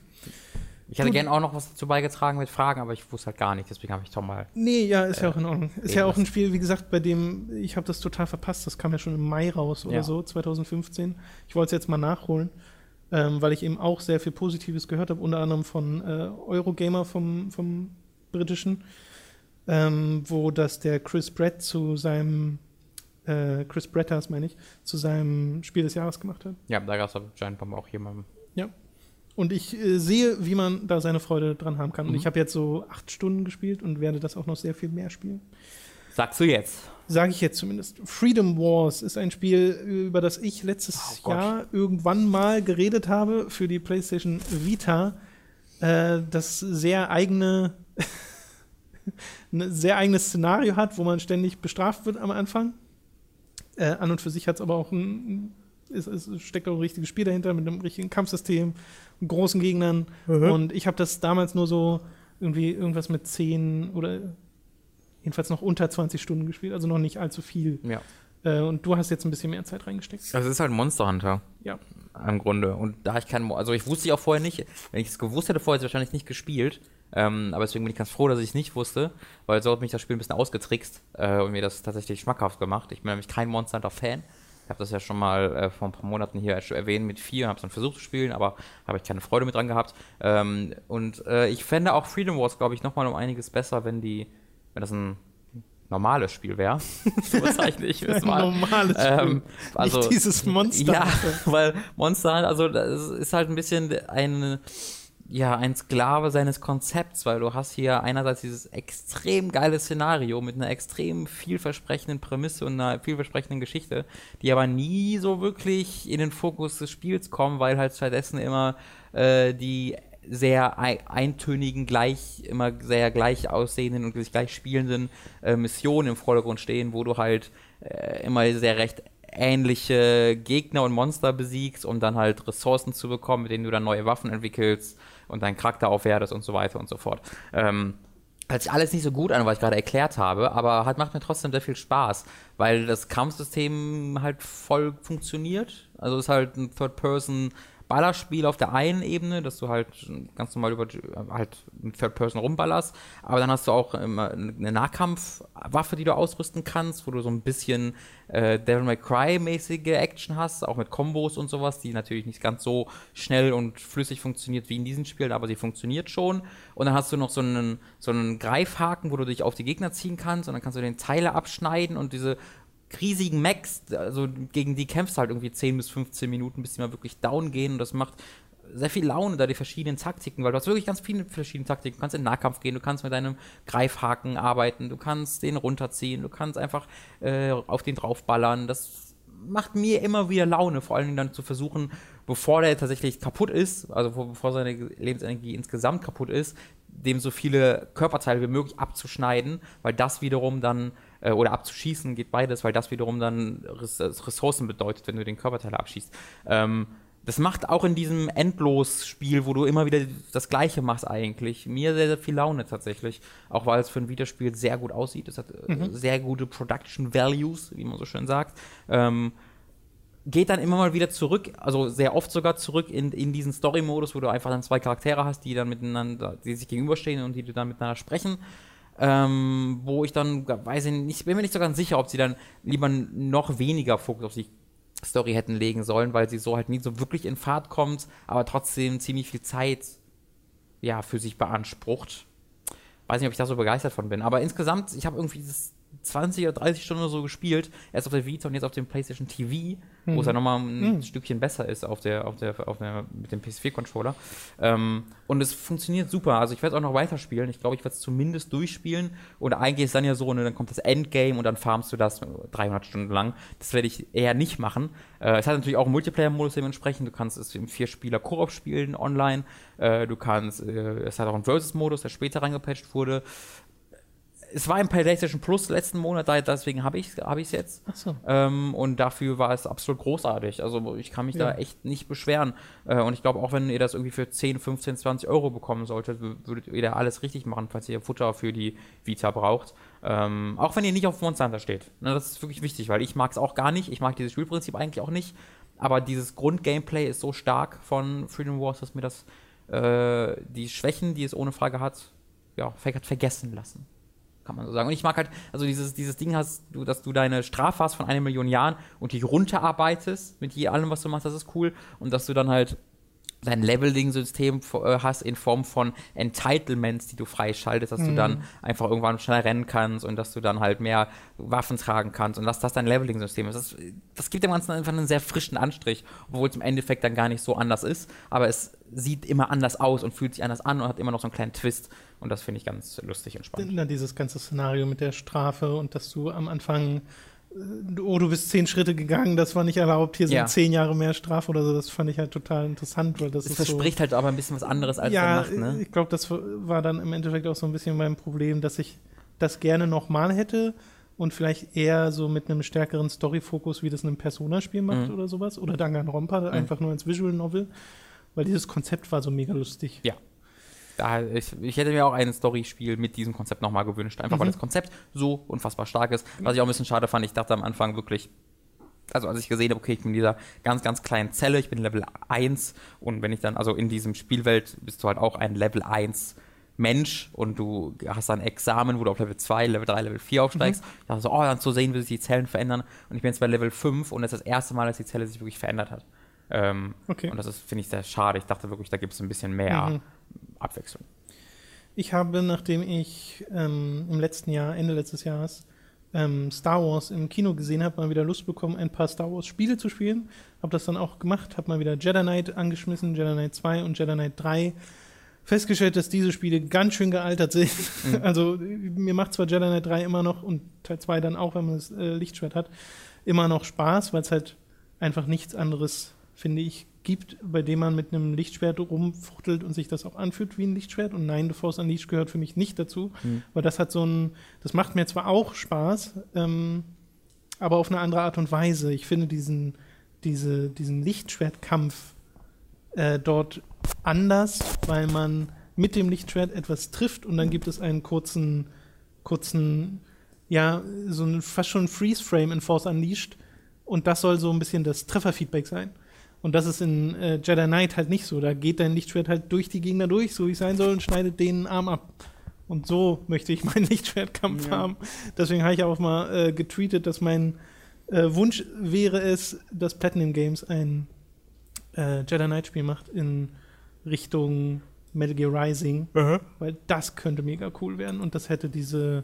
Ich hätte gerne auch noch was dazu beigetragen mit Fragen, aber ich wusste halt gar nicht, deswegen habe ich Tom mal. Nee, ja, ist äh, ja auch in Ordnung. Ist ja auch ein Spiel, wie gesagt, bei dem ich habe das total verpasst. Das kam ja schon im Mai raus oder ja. so, 2015. Ich wollte es jetzt mal nachholen, ähm, weil ich eben auch sehr viel Positives gehört habe, unter anderem von äh, Eurogamer vom, vom britischen, ähm, wo das der Chris Brett zu seinem äh, Chris Bretters, meine ich, zu seinem Spiel des Jahres gemacht hat. Ja, da gab es anscheinend auch jemanden. Ja, und ich äh, sehe, wie man da seine Freude dran haben kann. Mhm. Und ich habe jetzt so acht Stunden gespielt und werde das auch noch sehr viel mehr spielen. Sagst du jetzt? Sage ich jetzt zumindest. Freedom Wars ist ein Spiel, über das ich letztes oh Jahr irgendwann mal geredet habe für die PlayStation Vita. Äh, das sehr eigene, ein sehr eigenes Szenario hat, wo man ständig bestraft wird am Anfang. Äh, an und für sich hat es aber auch ein, es, es steckt auch ein richtiges Spiel dahinter mit einem richtigen Kampfsystem großen Gegnern. Mhm. Und ich habe das damals nur so irgendwie irgendwas mit 10 oder jedenfalls noch unter 20 Stunden gespielt, also noch nicht allzu viel. Ja. Äh, und du hast jetzt ein bisschen mehr Zeit reingesteckt. Also es ist halt Monster Hunter. Ja. Im Grunde. Und da ich keinen, also ich wusste ja auch vorher nicht, wenn ich es gewusst hätte, vorher hätte ich es wahrscheinlich nicht gespielt. Ähm, aber deswegen bin ich ganz froh, dass ich es nicht wusste, weil so hat mich das Spiel ein bisschen ausgetrickst äh, und mir das tatsächlich schmackhaft gemacht. Ich bin nämlich kein Monster Hunter-Fan. Ich habe das ja schon mal äh, vor ein paar Monaten hier erwähnt mit vier, habe es dann versucht zu spielen, aber habe ich keine Freude mit dran gehabt. Ähm, und äh, ich fände auch Freedom Wars, glaube ich, nochmal um einiges besser, wenn die, wenn das ein normales Spiel wäre. so bezeichne ich es mal. Ein normales Spiel. Ähm, also, Nicht dieses Monster. Ja, weil Monster, also das ist halt ein bisschen eine ja, ein Sklave seines Konzepts, weil du hast hier einerseits dieses extrem geile Szenario mit einer extrem vielversprechenden Prämisse und einer vielversprechenden Geschichte, die aber nie so wirklich in den Fokus des Spiels kommen, weil halt stattdessen immer äh, die sehr eintönigen, gleich, immer sehr gleich aussehenden und sich gleich spielenden äh, Missionen im Vordergrund stehen, wo du halt äh, immer sehr recht ähnliche Gegner und Monster besiegst, um dann halt Ressourcen zu bekommen, mit denen du dann neue Waffen entwickelst und deinen Charakter aufwertest und so weiter und so fort. Ähm, hört sich alles nicht so gut an, was ich gerade erklärt habe, aber halt macht mir trotzdem sehr viel Spaß, weil das Kampfsystem halt voll funktioniert. Also ist halt ein Third-Person Ballerspiel auf der einen Ebene, dass du halt ganz normal über halt mit Third Person rumballerst, aber dann hast du auch immer eine Nahkampfwaffe, die du ausrüsten kannst, wo du so ein bisschen äh, Devil May Cry mäßige Action hast, auch mit Kombos und sowas, die natürlich nicht ganz so schnell und flüssig funktioniert wie in diesen Spielen, aber sie funktioniert schon. Und dann hast du noch so einen so einen Greifhaken, wo du dich auf die Gegner ziehen kannst und dann kannst du den Teile abschneiden und diese riesigen Max, also gegen die kämpfst du halt irgendwie 10 bis 15 Minuten, bis die mal wirklich down gehen und das macht sehr viel Laune, da die verschiedenen Taktiken, weil du hast wirklich ganz viele verschiedene Taktiken. Du kannst in Nahkampf gehen, du kannst mit deinem Greifhaken arbeiten, du kannst den runterziehen, du kannst einfach äh, auf den draufballern. Das macht mir immer wieder Laune, vor allen Dingen dann zu versuchen, bevor der tatsächlich kaputt ist, also bevor seine Lebensenergie insgesamt kaputt ist, dem so viele Körperteile wie möglich abzuschneiden, weil das wiederum dann äh, oder abzuschießen geht beides, weil das wiederum dann Ressourcen bedeutet, wenn du den Körperteil abschießt. Ähm, das macht auch in diesem Endlos-Spiel, wo du immer wieder das Gleiche machst eigentlich, mir sehr, sehr viel Laune tatsächlich. Auch weil es für ein Videospiel sehr gut aussieht. Es hat äh, mhm. sehr gute Production Values, wie man so schön sagt. Ähm, geht dann immer mal wieder zurück, also sehr oft sogar zurück in, in diesen Story-Modus, wo du einfach dann zwei Charaktere hast, die dann miteinander, die sich gegenüberstehen und die dann miteinander sprechen ähm, wo ich dann, weiß ich nicht, bin mir nicht so ganz sicher, ob sie dann lieber noch weniger Fokus auf die Story hätten legen sollen, weil sie so halt nie so wirklich in Fahrt kommt, aber trotzdem ziemlich viel Zeit ja, für sich beansprucht. Weiß nicht, ob ich da so begeistert von bin, aber insgesamt, ich habe irgendwie dieses 20 oder 30 Stunden oder so gespielt. Erst auf der Vita und jetzt auf dem PlayStation TV, mhm. wo es ja nochmal ein mhm. Stückchen besser ist auf der, auf der, auf der, mit dem PS4-Controller. Ähm, und es funktioniert super. Also ich werde es auch noch weiterspielen. Ich glaube, ich werde es zumindest durchspielen. Und eigentlich ist dann ja so, ne, dann kommt das Endgame und dann farmst du das 300 Stunden lang. Das werde ich eher nicht machen. Äh, es hat natürlich auch einen Multiplayer-Modus dementsprechend. Du kannst es im Vier-Spieler-Koop spielen online. Äh, du kannst, äh, es hat auch einen Versus-Modus, der später reingepatcht wurde es war im PlayStation Plus letzten Monat, deswegen habe ich es hab jetzt. Ach so. Ähm, und dafür war es absolut großartig. Also ich kann mich ja. da echt nicht beschweren. Äh, und ich glaube, auch wenn ihr das irgendwie für 10, 15, 20 Euro bekommen solltet, würdet ihr da alles richtig machen, falls ihr Futter für die Vita braucht. Ähm, auch wenn ihr nicht auf Monster Hunter steht. Ne, das ist wirklich wichtig, weil ich mag es auch gar nicht. Ich mag dieses Spielprinzip eigentlich auch nicht. Aber dieses Grundgameplay ist so stark von Freedom Wars, dass mir das äh, die Schwächen, die es ohne Frage hat, ja, vergessen lassen kann man so sagen. Und ich mag halt, also dieses, dieses Ding hast du, dass du deine Strafe hast von einer Million Jahren und dich runterarbeitest mit je allem, was du machst, das ist cool. Und dass du dann halt dein Leveling-System äh, hast in Form von Entitlements, die du freischaltest, dass mhm. du dann einfach irgendwann schnell rennen kannst und dass du dann halt mehr Waffen tragen kannst und dass das dein Leveling-System ist. Das, das gibt dem Ganzen einfach einen sehr frischen Anstrich, obwohl es im Endeffekt dann gar nicht so anders ist, aber es sieht immer anders aus und fühlt sich anders an und hat immer noch so einen kleinen Twist. Und das finde ich ganz lustig und spannend. Dann dieses ganze Szenario mit der Strafe und dass du am Anfang, äh, oh, du bist zehn Schritte gegangen, das war nicht erlaubt, hier sind ja. zehn Jahre mehr Strafe oder so, das fand ich halt total interessant. Weil das es verspricht so, halt aber ein bisschen was anderes als ja, Nacht, ne? Ich glaube, das war dann im Endeffekt auch so ein bisschen mein Problem, dass ich das gerne nochmal hätte und vielleicht eher so mit einem stärkeren Story-Fokus, wie das in einem Persona-Spiel macht mhm. oder sowas. Oder Danganronpa, mhm. einfach nur als Visual Novel. Weil dieses Konzept war so mega lustig. Ja, da, ich, ich, hätte mir auch ein Story-Spiel mit diesem Konzept nochmal gewünscht. Einfach mhm. weil das Konzept so unfassbar stark ist. Was ich auch ein bisschen schade fand, ich dachte am Anfang wirklich, also als ich gesehen habe, okay, ich bin in dieser ganz, ganz kleinen Zelle, ich bin Level 1 und wenn ich dann, also in diesem Spielwelt bist du halt auch ein Level 1 Mensch und du hast dann Examen, wo du auf Level 2, Level 3, Level 4 aufsteigst. Mhm. Ich dachte so, oh, dann zu sehen, wie sich die Zellen verändern. Und ich bin jetzt bei Level 5 und das ist das erste Mal, dass die Zelle sich wirklich verändert hat. Ähm, okay. Und das ist, finde ich, sehr schade. Ich dachte wirklich, da gibt es ein bisschen mehr mhm. Abwechslung. Ich habe, nachdem ich ähm, im letzten Jahr, Ende letztes Jahres, ähm, Star Wars im Kino gesehen habe, mal wieder Lust bekommen, ein paar Star Wars Spiele zu spielen. Habe das dann auch gemacht, habe mal wieder Jedi Knight angeschmissen, Jedi Knight 2 und Jedi Knight 3. Festgestellt, dass diese Spiele ganz schön gealtert sind. Mhm. Also mir macht zwar Jedi Knight 3 immer noch und Teil 2 dann auch, wenn man das äh, Lichtschwert hat, immer noch Spaß, weil es halt einfach nichts anderes, finde ich, gibt, bei dem man mit einem Lichtschwert rumfuchtelt und sich das auch anfühlt wie ein Lichtschwert. Und nein, The Force Unleashed gehört für mich nicht dazu, mhm. weil das hat so ein, das macht mir zwar auch Spaß, ähm, aber auf eine andere Art und Weise. Ich finde diesen, diese, diesen Lichtschwertkampf äh, dort anders, weil man mit dem Lichtschwert etwas trifft und dann gibt es einen kurzen, kurzen, ja, so ein, fast schon Freeze-Frame in Force Unleashed und das soll so ein bisschen das Trefferfeedback sein. Und das ist in äh, Jedi Knight halt nicht so. Da geht dein Lichtschwert halt durch die Gegner durch, so wie es sein soll, und schneidet den Arm ab. Und so möchte ich meinen Lichtschwertkampf ja. haben. Deswegen habe ich auch mal äh, getweetet, dass mein äh, Wunsch wäre es, dass Platinum Games ein äh, Jedi Knight Spiel macht in Richtung Metal Gear Rising, uh weil das könnte mega cool werden und das hätte diese,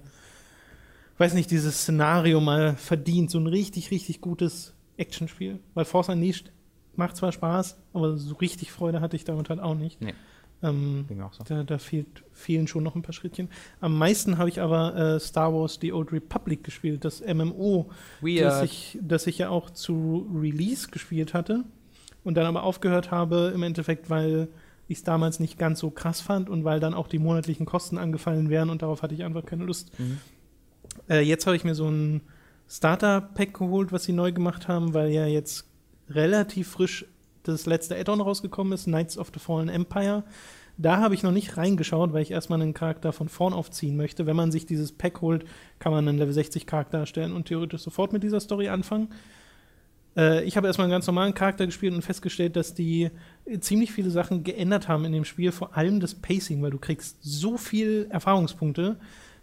weiß nicht, dieses Szenario mal verdient, so ein richtig, richtig gutes Actionspiel. Weil Force Unleashed macht zwar Spaß, aber so richtig Freude hatte ich damit halt auch nicht. Nee. Ähm, so. Da, da fehlt, fehlen schon noch ein paar Schrittchen. Am meisten habe ich aber äh, Star Wars The Old Republic gespielt, das MMO, das ich, das ich ja auch zu Release gespielt hatte und dann aber aufgehört habe, im Endeffekt, weil ich es damals nicht ganz so krass fand und weil dann auch die monatlichen Kosten angefallen wären und darauf hatte ich einfach keine Lust. Mhm. Äh, jetzt habe ich mir so ein Starter-Pack geholt, was sie neu gemacht haben, weil ja jetzt relativ frisch das letzte Add-on rausgekommen ist, Knights of the Fallen Empire. Da habe ich noch nicht reingeschaut, weil ich erstmal einen Charakter von vorn aufziehen möchte. Wenn man sich dieses Pack holt, kann man einen Level 60 Charakter erstellen und theoretisch sofort mit dieser Story anfangen. Äh, ich habe erstmal einen ganz normalen Charakter gespielt und festgestellt, dass die ziemlich viele Sachen geändert haben in dem Spiel, vor allem das Pacing, weil du kriegst so viel Erfahrungspunkte,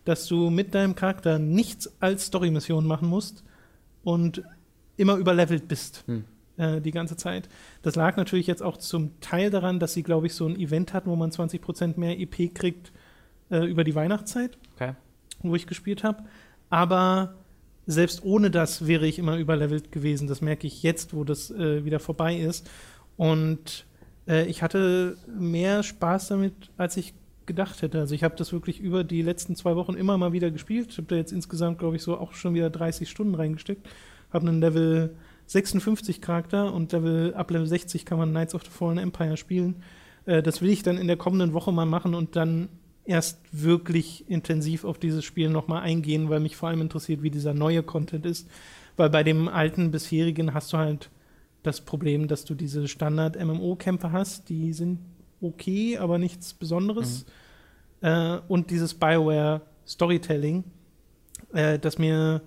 dass du mit deinem Charakter nichts als Story-Mission machen musst und immer überlevelt bist. Hm. Äh, die ganze Zeit. Das lag natürlich jetzt auch zum Teil daran, dass sie, glaube ich, so ein Event hatten, wo man 20% mehr EP kriegt äh, über die Weihnachtszeit, okay. wo ich gespielt habe. Aber selbst ohne das wäre ich immer überlevelt gewesen. Das merke ich jetzt, wo das äh, wieder vorbei ist. Und äh, ich hatte mehr Spaß damit, als ich gedacht hätte. Also ich habe das wirklich über die letzten zwei Wochen immer mal wieder gespielt. Ich habe da jetzt insgesamt, glaube ich, so auch schon wieder 30 Stunden reingesteckt. Habe einen Level 56 Charakter und Level, ab Level 60 kann man Knights of the Fallen Empire spielen. Äh, das will ich dann in der kommenden Woche mal machen und dann erst wirklich intensiv auf dieses Spiel nochmal eingehen, weil mich vor allem interessiert, wie dieser neue Content ist. Weil bei dem alten bisherigen hast du halt das Problem, dass du diese Standard-MMO-Kämpfe hast, die sind okay, aber nichts Besonderes. Mhm. Äh, und dieses Bioware Storytelling, äh, das mir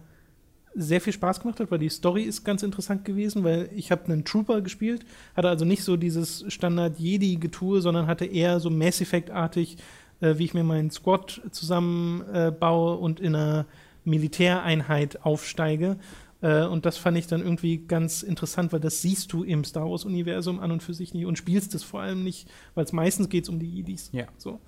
sehr viel Spaß gemacht hat, weil die Story ist ganz interessant gewesen, weil ich habe einen Trooper gespielt, hatte also nicht so dieses Standard-Jedi-Getue, sondern hatte eher so Mass Effect-artig, äh, wie ich mir meinen Squad zusammenbaue äh, und in einer Militäreinheit aufsteige. Äh, und das fand ich dann irgendwie ganz interessant, weil das siehst du im Star Wars-Universum an und für sich nicht und spielst es vor allem nicht, weil es meistens geht um die Jedis. Ja. So.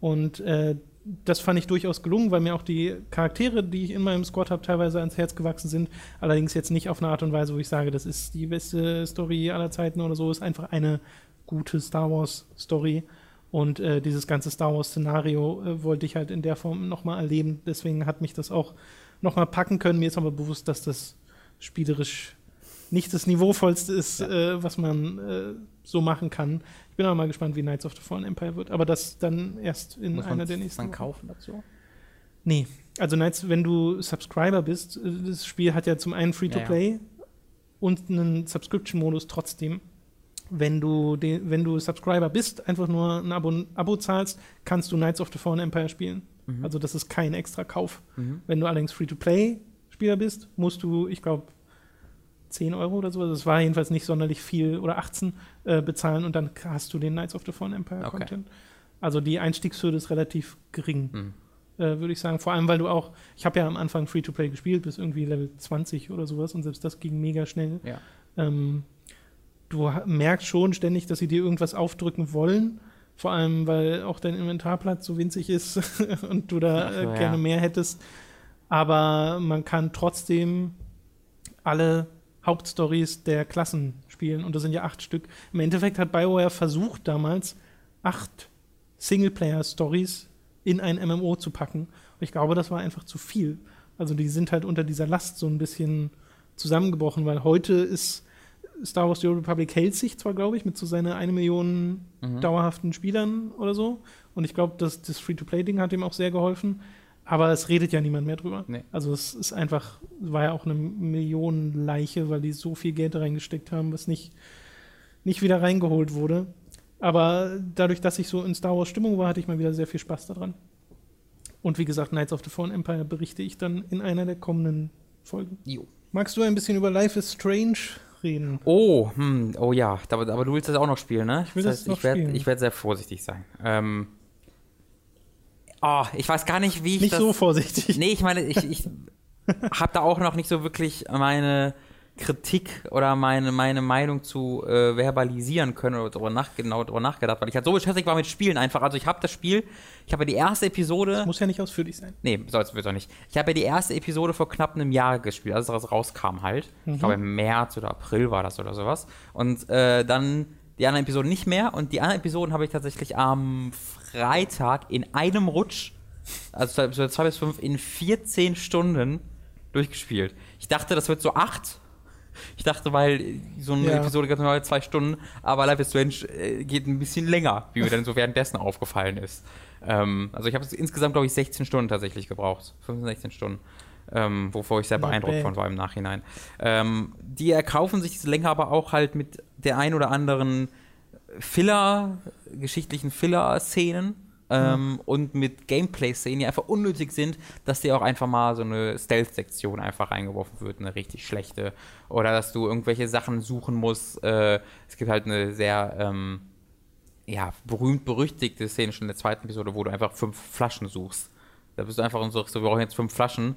Und äh, das fand ich durchaus gelungen, weil mir auch die Charaktere, die ich in meinem Squad habe, teilweise ans Herz gewachsen sind. Allerdings jetzt nicht auf eine Art und Weise, wo ich sage, das ist die beste Story aller Zeiten oder so. Es ist einfach eine gute Star Wars Story. Und äh, dieses ganze Star Wars-Szenario äh, wollte ich halt in der Form nochmal erleben. Deswegen hat mich das auch nochmal packen können. Mir ist aber bewusst, dass das spielerisch nicht das Niveauvollste ist, ja. äh, was man äh, so machen kann. Ich bin aber mal gespannt, wie Knights of the Fallen Empire wird. Aber das dann erst in Muss einer der nächsten. Man kaufen dazu? Nee. Also Knights, wenn du Subscriber bist, äh, das Spiel hat ja zum einen Free-to-Play ja, ja. und einen Subscription-Modus trotzdem. Wenn du, den, wenn du Subscriber bist, einfach nur ein Abo, Abo zahlst, kannst du Knights of the Fallen Empire spielen. Mhm. Also das ist kein extra Kauf. Mhm. Wenn du allerdings Free-to-Play-Spieler bist, musst du, ich glaube, 10 Euro oder so, es war jedenfalls nicht sonderlich viel, oder 18 äh, bezahlen und dann hast du den Knights of the Fallen Empire okay. Content. Also die Einstiegshürde ist relativ gering, mhm. äh, würde ich sagen. Vor allem, weil du auch, ich habe ja am Anfang Free-to-Play gespielt, bis irgendwie Level 20 oder sowas und selbst das ging mega schnell. Ja. Ähm, du merkst schon ständig, dass sie dir irgendwas aufdrücken wollen. Vor allem, weil auch dein Inventarplatz so winzig ist und du da so, äh, gerne ja. mehr hättest. Aber man kann trotzdem alle Hauptstories der Klassen spielen. Und das sind ja acht Stück. Im Endeffekt hat BioWare versucht damals, acht Singleplayer-Stories in ein MMO zu packen. Und ich glaube, das war einfach zu viel. Also die sind halt unter dieser Last so ein bisschen zusammengebrochen, weil heute ist Star Wars The Old Republic hält sich zwar, glaube ich, mit so seiner eine Million mhm. dauerhaften Spielern oder so. Und ich glaube, das, das Free-to-Play-Ding hat ihm auch sehr geholfen. Aber es redet ja niemand mehr drüber. Nee. Also es ist einfach, war ja auch eine Millionenleiche, weil die so viel Geld reingesteckt haben, was nicht, nicht wieder reingeholt wurde. Aber dadurch, dass ich so in Star Wars Stimmung war, hatte ich mal wieder sehr viel Spaß daran. Und wie gesagt, Knights of the Fallen Empire berichte ich dann in einer der kommenden Folgen. Jo. Magst du ein bisschen über Life is Strange reden. Oh, hm, oh ja, aber, aber, du willst das auch noch spielen, ne? Ich will das, das heißt, ich werd, Ich werde sehr vorsichtig sein. Ähm, oh, ich weiß gar nicht, wie ich Nicht das, so vorsichtig. Nee, ich meine, ich, ich habe da auch noch nicht so wirklich meine Kritik oder meine, meine Meinung zu äh, verbalisieren können oder darüber nach, genau darüber nachgedacht, weil ich halt so beschäftigt war mit Spielen einfach. Also ich habe das Spiel, ich habe ja die erste Episode. Das muss ja nicht ausführlich sein. Nee, soll es auch nicht. Ich habe ja die erste Episode vor knapp einem Jahr gespielt, als es rauskam halt. Mhm. Ich glaube im März oder April war das oder sowas. Und äh, dann die anderen Episoden nicht mehr und die anderen Episoden habe ich tatsächlich am Freitag in einem Rutsch, also zwei bis fünf, in 14 Stunden durchgespielt. Ich dachte, das wird so acht ich dachte, weil so eine ja. Episode geht nur zwei Stunden, aber Life is Strange äh, geht ein bisschen länger, wie mir dann so währenddessen aufgefallen ist. Ähm, also ich habe insgesamt, glaube ich, 16 Stunden tatsächlich gebraucht. 15, 16 Stunden. Ähm, wovor ich sehr beeindruckt von war im Nachhinein. Ähm, die erkaufen sich diese Länge aber auch halt mit der ein oder anderen Filler, geschichtlichen Filler-Szenen, ähm, und mit Gameplay-Szenen, die einfach unnötig sind, dass dir auch einfach mal so eine Stealth-Sektion einfach reingeworfen wird, eine richtig schlechte. Oder dass du irgendwelche Sachen suchen musst. Äh, es gibt halt eine sehr ähm, ja, berühmt-berüchtigte Szene schon in der zweiten Episode, wo du einfach fünf Flaschen suchst. Da bist du einfach und sagst, wir brauchen jetzt fünf Flaschen,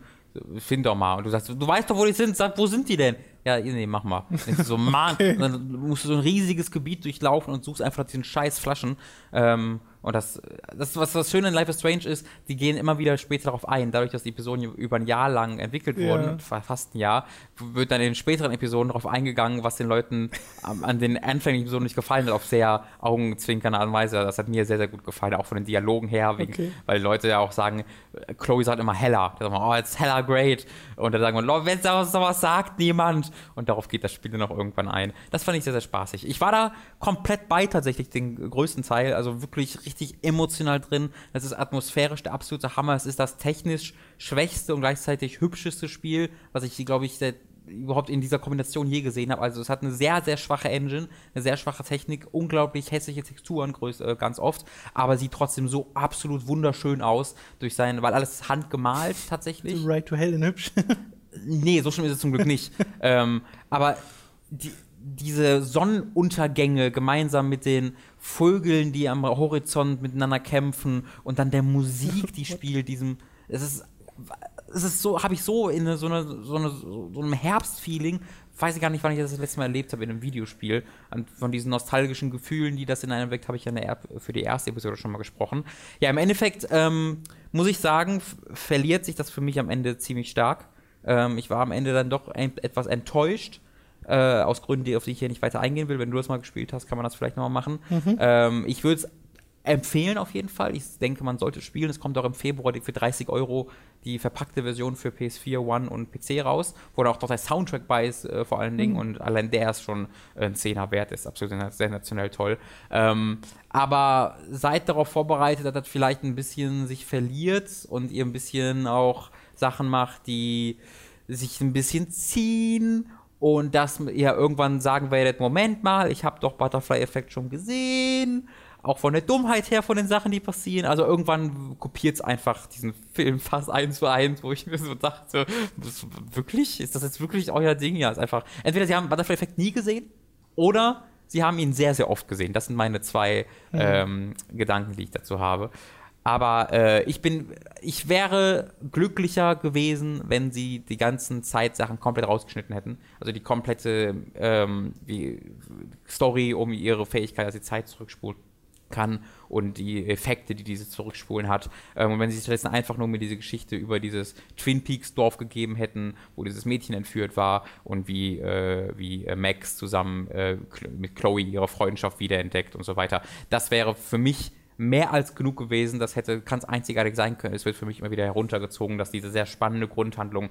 find doch mal. Und du sagst, du weißt doch, wo die sind, sag, wo sind die denn? Ja, nee, mach mal. so, Mann, okay. dann musst du so ein riesiges Gebiet durchlaufen und suchst einfach diesen scheiß Flaschen. Ähm, und das, das was das Schöne in Life is Strange ist, die gehen immer wieder später darauf ein. Dadurch, dass die Episoden über ein Jahr lang entwickelt wurden, ja. fast ein Jahr, wird dann in den späteren Episoden darauf eingegangen, was den Leuten an den anfänglichen Episoden nicht gefallen hat, auf sehr augenzwinkernde Art und Weise. Das hat mir sehr, sehr gut gefallen, auch von den Dialogen her, wegen, okay. weil Leute ja auch sagen, Chloe sagt immer heller. Da sagen wir, oh, it's heller great. Und dann sagen wir, wenn sowas sagt, niemand. Und darauf geht das Spiel dann auch irgendwann ein. Das fand ich sehr, sehr spaßig. Ich war da komplett bei tatsächlich den größten Teil, also wirklich richtig emotional drin. Das ist atmosphärisch der absolute Hammer. Es ist das technisch schwächste und gleichzeitig hübscheste Spiel, was ich, glaube ich, seit überhaupt in dieser Kombination je gesehen habe. Also es hat eine sehr, sehr schwache Engine, eine sehr schwache Technik, unglaublich hässliche Texturen äh, ganz oft, aber sieht trotzdem so absolut wunderschön aus durch sein, weil alles handgemalt tatsächlich. Right to Hell in hübsch. nee, so schlimm ist es zum Glück nicht. ähm, aber die, diese Sonnenuntergänge gemeinsam mit den Vögeln, die am Horizont miteinander kämpfen und dann der Musik, die spielt, diesem, es ist, es ist so, habe ich so in so, eine, so, eine, so einem Herbstfeeling, weiß ich gar nicht, wann ich das, das letzte Mal erlebt habe in einem Videospiel, und von diesen nostalgischen Gefühlen, die das in einem weckt, habe ich ja der, für die erste Episode schon mal gesprochen. Ja, im Endeffekt ähm, muss ich sagen, verliert sich das für mich am Ende ziemlich stark. Ähm, ich war am Ende dann doch ein, etwas enttäuscht äh, aus Gründen, auf die ich hier nicht weiter eingehen will. Wenn du das mal gespielt hast, kann man das vielleicht nochmal machen. Mhm. Ähm, ich würde es empfehlen auf jeden Fall. Ich denke, man sollte spielen. Es kommt auch im Februar für 30 Euro die verpackte Version für PS4, One und PC raus, wo da auch noch der Soundtrack bei ist, äh, vor allen Dingen. Mhm. Und allein der ist schon ein Zehner wert, ist absolut sensationell toll. Ähm, aber seid darauf vorbereitet, dass das vielleicht ein bisschen sich verliert und ihr ein bisschen auch Sachen macht, die sich ein bisschen ziehen und dass ihr irgendwann sagen werdet, Moment mal, ich habe doch Butterfly-Effekt schon gesehen, auch von der Dummheit her von den Sachen, die passieren. Also irgendwann kopiert es einfach diesen Film fast eins zu eins, wo ich mir so dachte, wirklich? Ist das jetzt wirklich euer Ding? Ja, ist einfach, entweder sie haben Butterfly-Effekt nie gesehen oder sie haben ihn sehr, sehr oft gesehen. Das sind meine zwei mhm. ähm, Gedanken, die ich dazu habe. Aber äh, ich bin, ich wäre glücklicher gewesen, wenn sie die ganzen Zeitsachen komplett rausgeschnitten hätten. Also die komplette ähm, die Story um ihre Fähigkeit, dass sie Zeit zurückspulen kann und die Effekte, die diese Zurückspulen hat. Ähm, und wenn sie stattdessen einfach nur mir diese Geschichte über dieses Twin Peaks Dorf gegeben hätten, wo dieses Mädchen entführt war und wie, äh, wie äh, Max zusammen äh, mit Chloe ihre Freundschaft wiederentdeckt und so weiter. Das wäre für mich mehr als genug gewesen. Das hätte ganz einzigartig sein können. Es wird für mich immer wieder heruntergezogen, dass diese sehr spannende Grundhandlung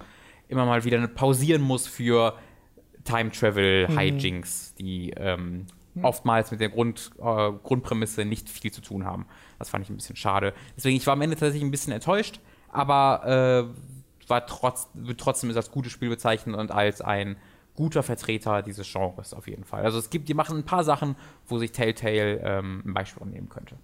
immer mal wieder pausieren muss für Time Travel mhm. Hijinks, mhm. die ähm, mhm. oftmals mit der Grund, äh, Grundprämisse nicht viel zu tun haben. Das fand ich ein bisschen schade. Deswegen, ich war am Ende tatsächlich ein bisschen enttäuscht, aber äh, war trotz, wird trotzdem als gutes Spiel bezeichnet und als ein guter Vertreter dieses Genres auf jeden Fall. Also es gibt, die machen ein paar Sachen, wo sich Telltale ähm, ein Beispiel nehmen könnte.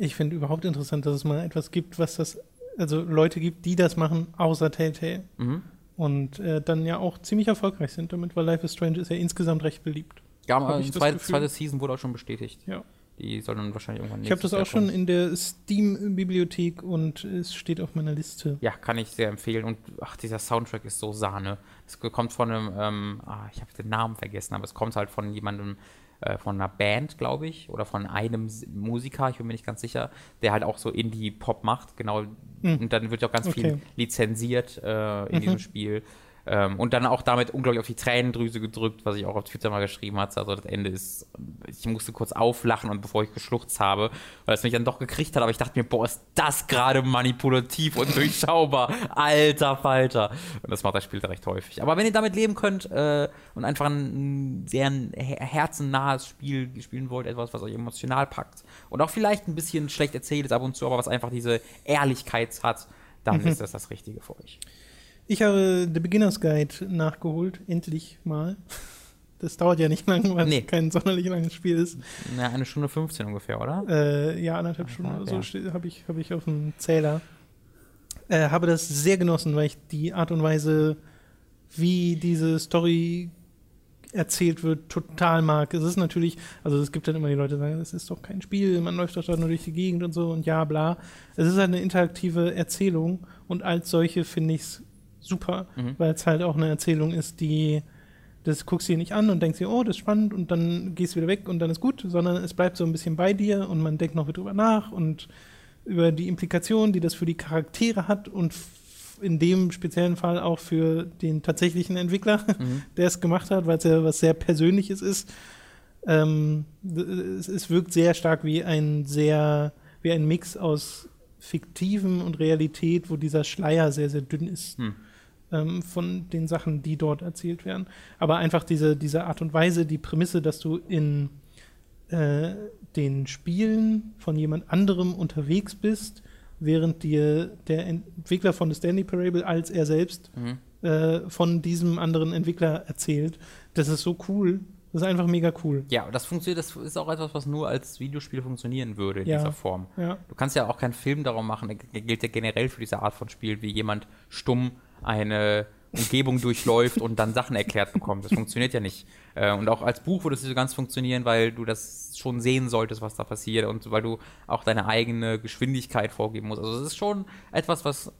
Ich finde überhaupt interessant, dass es mal etwas gibt, was das, also Leute gibt, die das machen, außer Telltale. Mhm. Und äh, dann ja auch ziemlich erfolgreich sind damit, weil Life is Strange ist ja insgesamt recht beliebt. Ja, aber die zweite, zweite Season wurde auch schon bestätigt. Ja. Die soll dann wahrscheinlich irgendwann Ich habe das auch schon in der Steam-Bibliothek und es steht auf meiner Liste. Ja, kann ich sehr empfehlen. Und ach, dieser Soundtrack ist so Sahne. Es kommt von einem, ähm, ah, ich habe den Namen vergessen, aber es kommt halt von jemandem, äh, von einer Band, glaube ich, oder von einem Musiker, ich bin mir nicht ganz sicher, der halt auch so Indie-Pop macht, genau. Mhm. Und dann wird ja auch ganz okay. viel lizenziert äh, in mhm. diesem Spiel. Ähm, und dann auch damit unglaublich auf die Tränendrüse gedrückt, was ich auch auf Twitter mal geschrieben hatte. Also das Ende ist, ich musste kurz auflachen und bevor ich geschluchzt habe, weil es mich dann doch gekriegt hat, aber ich dachte mir, boah, ist das gerade manipulativ und durchschaubar. Alter Falter. Und das macht das Spiel recht häufig. Aber wenn ihr damit leben könnt äh, und einfach ein sehr herzennahes Spiel spielen wollt, etwas, was euch emotional packt und auch vielleicht ein bisschen schlecht erzählt ist ab und zu, aber was einfach diese Ehrlichkeit hat, dann mhm. ist das das Richtige für euch. Ich habe The Beginner's Guide nachgeholt, endlich mal. Das dauert ja nicht lang, weil nee. es kein sonderlich langes Spiel ist. Na, eine Stunde 15 ungefähr, oder? Äh, ja, anderthalb okay, Stunden oder so habe ich, hab ich auf dem Zähler. Äh, habe das sehr genossen, weil ich die Art und Weise, wie diese Story erzählt wird, total mag. Es ist natürlich, also es gibt dann immer die Leute, die sagen, es ist doch kein Spiel, man läuft doch da nur durch die Gegend und so und ja, bla. Es ist halt eine interaktive Erzählung und als solche finde ich es super, mhm. weil es halt auch eine Erzählung ist, die das guckst du dir nicht an und denkst dir, oh, das ist spannend und dann gehst du wieder weg und dann ist gut, sondern es bleibt so ein bisschen bei dir und man denkt noch wieder drüber nach und über die Implikationen, die das für die Charaktere hat und in dem speziellen Fall auch für den tatsächlichen Entwickler, mhm. der es gemacht hat, weil es ja was sehr Persönliches ist. Ähm, es, es, wirkt sehr stark wie ein sehr, wie ein Mix aus Fiktiven und Realität, wo dieser Schleier sehr, sehr dünn ist. Mhm ähm, von den Sachen, die dort erzählt werden. Aber einfach diese, diese Art und Weise, die Prämisse, dass du in äh, den Spielen von jemand anderem unterwegs bist, während dir der Entwickler von The Stanley Parable als er selbst mhm. äh, von diesem anderen Entwickler erzählt. Das ist so cool. Das ist einfach mega cool. Ja, das funktioniert, das ist auch etwas, was nur als Videospiel funktionieren würde in ja. dieser Form. Ja. Du kannst ja auch keinen Film darum machen, der gilt ja generell für diese Art von Spiel, wie jemand stumm eine Umgebung durchläuft und dann Sachen erklärt bekommt. Das funktioniert ja nicht. Äh, und auch als Buch würde es nicht so ganz funktionieren, weil du das schon sehen solltest, was da passiert und weil du auch deine eigene Geschwindigkeit vorgeben musst. Also es ist schon etwas, was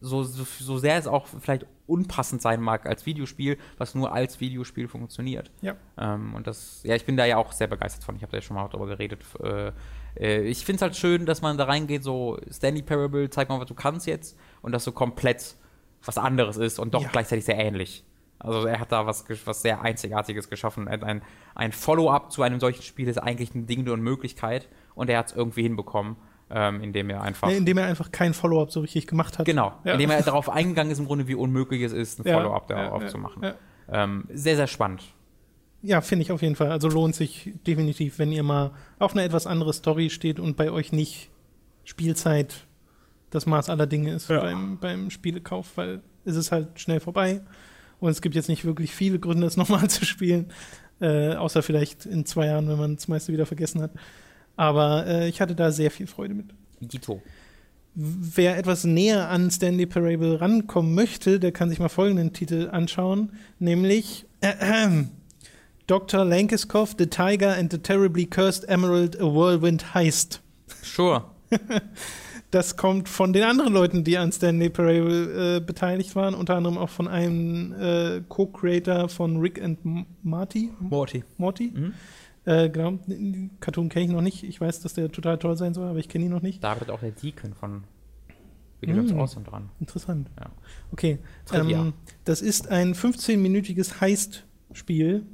so, so, so sehr es auch vielleicht unpassend sein mag als Videospiel, was nur als Videospiel funktioniert. Ja. Ähm, und das, ja, ich bin da ja auch sehr begeistert von. Ich habe da ja schon mal darüber geredet. Äh, äh, ich finde es halt schön, dass man da reingeht, so Stanley Parable, zeig mal, was du kannst jetzt und das so komplett was anderes ist und doch ja. gleichzeitig sehr ähnlich. Also er hat da was, was sehr Einzigartiges geschaffen. Ein, ein Follow-up zu einem solchen Spiel ist eigentlich ein Ding und Möglichkeit und er hat es irgendwie hinbekommen. Ähm, indem er einfach. Nee, indem er einfach kein Follow-up so richtig gemacht hat. Genau. Ja. Indem er darauf eingegangen ist, im Grunde, wie unmöglich es ist, ein ja, Follow-up darauf ja, zu machen. Ähm, sehr, sehr spannend. Ja, finde ich auf jeden Fall. Also lohnt sich definitiv, wenn ihr mal auf eine etwas andere Story steht und bei euch nicht Spielzeit das Maß aller Dinge ist beim, beim Spielekauf, weil es ist halt schnell vorbei. Und es gibt jetzt nicht wirklich viele Gründe, es nochmal zu spielen. Äh, außer vielleicht in zwei Jahren, wenn man das meiste wieder vergessen hat. Aber äh, ich hatte da sehr viel Freude mit. Dito. Wer etwas näher an Stanley Parable rankommen möchte, der kann sich mal folgenden Titel anschauen, nämlich äh, Dr. Lankiskov, The Tiger and the Terribly Cursed Emerald, A Whirlwind Heist. Sure. das kommt von den anderen Leuten, die an Stanley Parable äh, beteiligt waren, unter anderem auch von einem äh, Co-Creator von Rick and Marty. Morty. Morty. Mhm. Äh, genau, den Cartoon kenne ich noch nicht. Ich weiß, dass der total toll sein soll, aber ich kenne ihn noch nicht. Da arbeitet auch der Deacon von Video Games mm, Awesome dran. Interessant. Ja. Okay. Ähm, das ist ein 15-minütiges Heist-Spiel.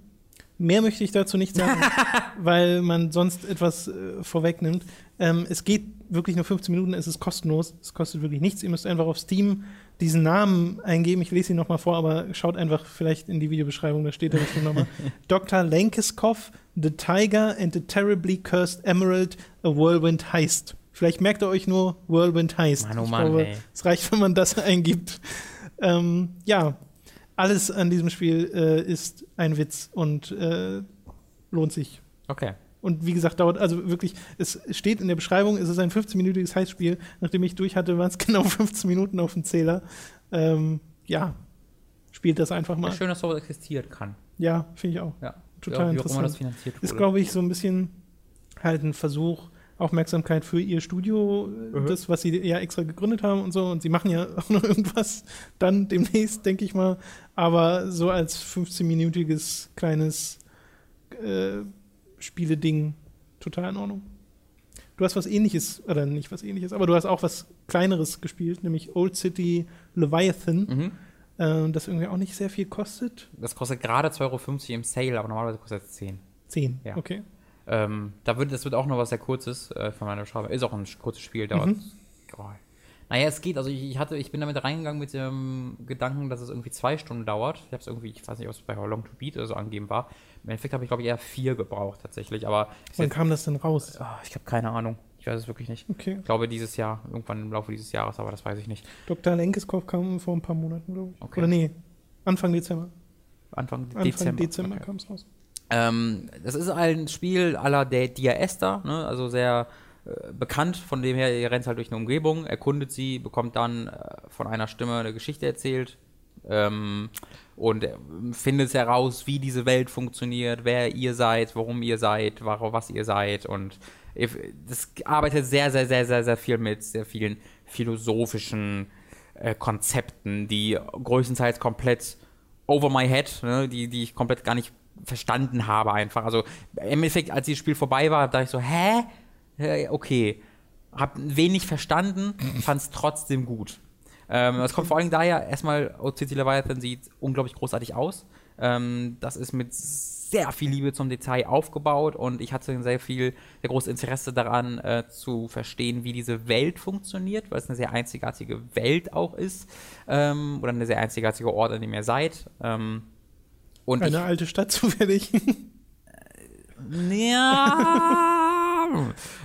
Mehr möchte ich dazu nicht sagen, weil man sonst etwas äh, vorwegnimmt. Ähm, es geht wirklich nur 15 Minuten, es ist kostenlos, es kostet wirklich nichts. Ihr müsst einfach auf Steam diesen Namen eingeben. Ich lese ihn nochmal vor, aber schaut einfach vielleicht in die Videobeschreibung, da steht er bestimmt nochmal. Dr. Lankiskov, The Tiger and the Terribly Cursed Emerald, A Whirlwind Heist. Vielleicht merkt ihr euch nur Whirlwind Heist. Mann, oh Mann, ich glaube, es reicht, wenn man das eingibt. Ähm, ja, alles an diesem Spiel äh, ist ein Witz und äh, lohnt sich. Okay. Und wie gesagt, dauert, also wirklich, es steht in der Beschreibung, es ist ein 15-minütiges Heißspiel. Nachdem ich durch hatte, waren es genau 15 Minuten auf dem Zähler. Ähm, ja, spielt das einfach mal. Ja, schön, dass sowas existieren kann. Ja, finde ich auch. Ja. Total ja, interessant. Ist, glaube ich, so ein bisschen halt ein Versuch, Aufmerksamkeit für ihr Studio, mhm. das, was sie ja extra gegründet haben und so. Und sie machen ja auch noch irgendwas dann demnächst, denke ich mal. Aber so als 15-minütiges kleines äh, Spiele-Ding total in Ordnung. Du hast was ähnliches, oder nicht was ähnliches, aber du hast auch was kleineres gespielt, nämlich Old City Leviathan. Mhm. Äh, das irgendwie auch nicht sehr viel kostet. Das kostet gerade 2,50 Euro im Sale, aber normalerweise kostet es 10. 10, ja. okay. Ähm, da wird, das wird auch noch was sehr kurzes äh, von meiner Beschreibung. Ist auch ein kurzes Spiel, dauert. Mhm. Oh. Naja, es geht. Also ich, hatte, ich bin damit reingegangen mit dem Gedanken, dass es irgendwie zwei Stunden dauert. Ich habe es irgendwie, ich weiß nicht, ob es bei How Long to Beat oder so angeben war. Im Endeffekt habe ich, glaube ich, eher vier gebraucht tatsächlich. Aber Wann jetzt, kam das denn raus? Oh, ich habe keine Ahnung. Ich weiß es wirklich nicht. Okay. Ich glaube dieses Jahr, irgendwann im Laufe dieses Jahres, aber das weiß ich nicht. Dr. Lenkeskopf kam vor ein paar Monaten, glaube ich. Okay. Oder nee, Anfang Dezember. Anfang, Anfang Dezember, Dezember okay. kam es raus. Ähm, das ist ein Spiel aller der Dia Esther, ne? also sehr äh, bekannt, von dem her, ihr rennt halt durch eine Umgebung, erkundet sie, bekommt dann äh, von einer Stimme eine Geschichte erzählt ähm, und findet heraus, wie diese Welt funktioniert, wer ihr seid, warum ihr seid, warum, was ihr seid und das arbeitet sehr, sehr, sehr, sehr, sehr viel mit sehr vielen philosophischen äh, Konzepten, die größtenteils komplett over my head, ne, die, die ich komplett gar nicht verstanden habe einfach. Also im Endeffekt, als das Spiel vorbei war, dachte ich so, hä? Okay. Hab wenig verstanden, fand es trotzdem gut. Ähm, das kommt vor allem daher, erstmal, OCT Leviathan sieht unglaublich großartig aus. Ähm, das ist mit sehr viel Liebe zum Detail aufgebaut und ich hatte sehr viel, sehr großes Interesse daran äh, zu verstehen, wie diese Welt funktioniert, weil es eine sehr einzigartige Welt auch ist ähm, oder eine sehr einzigartige Ort, an dem ihr seid. Ähm, und Eine ich, alte Stadt zufällig. ja.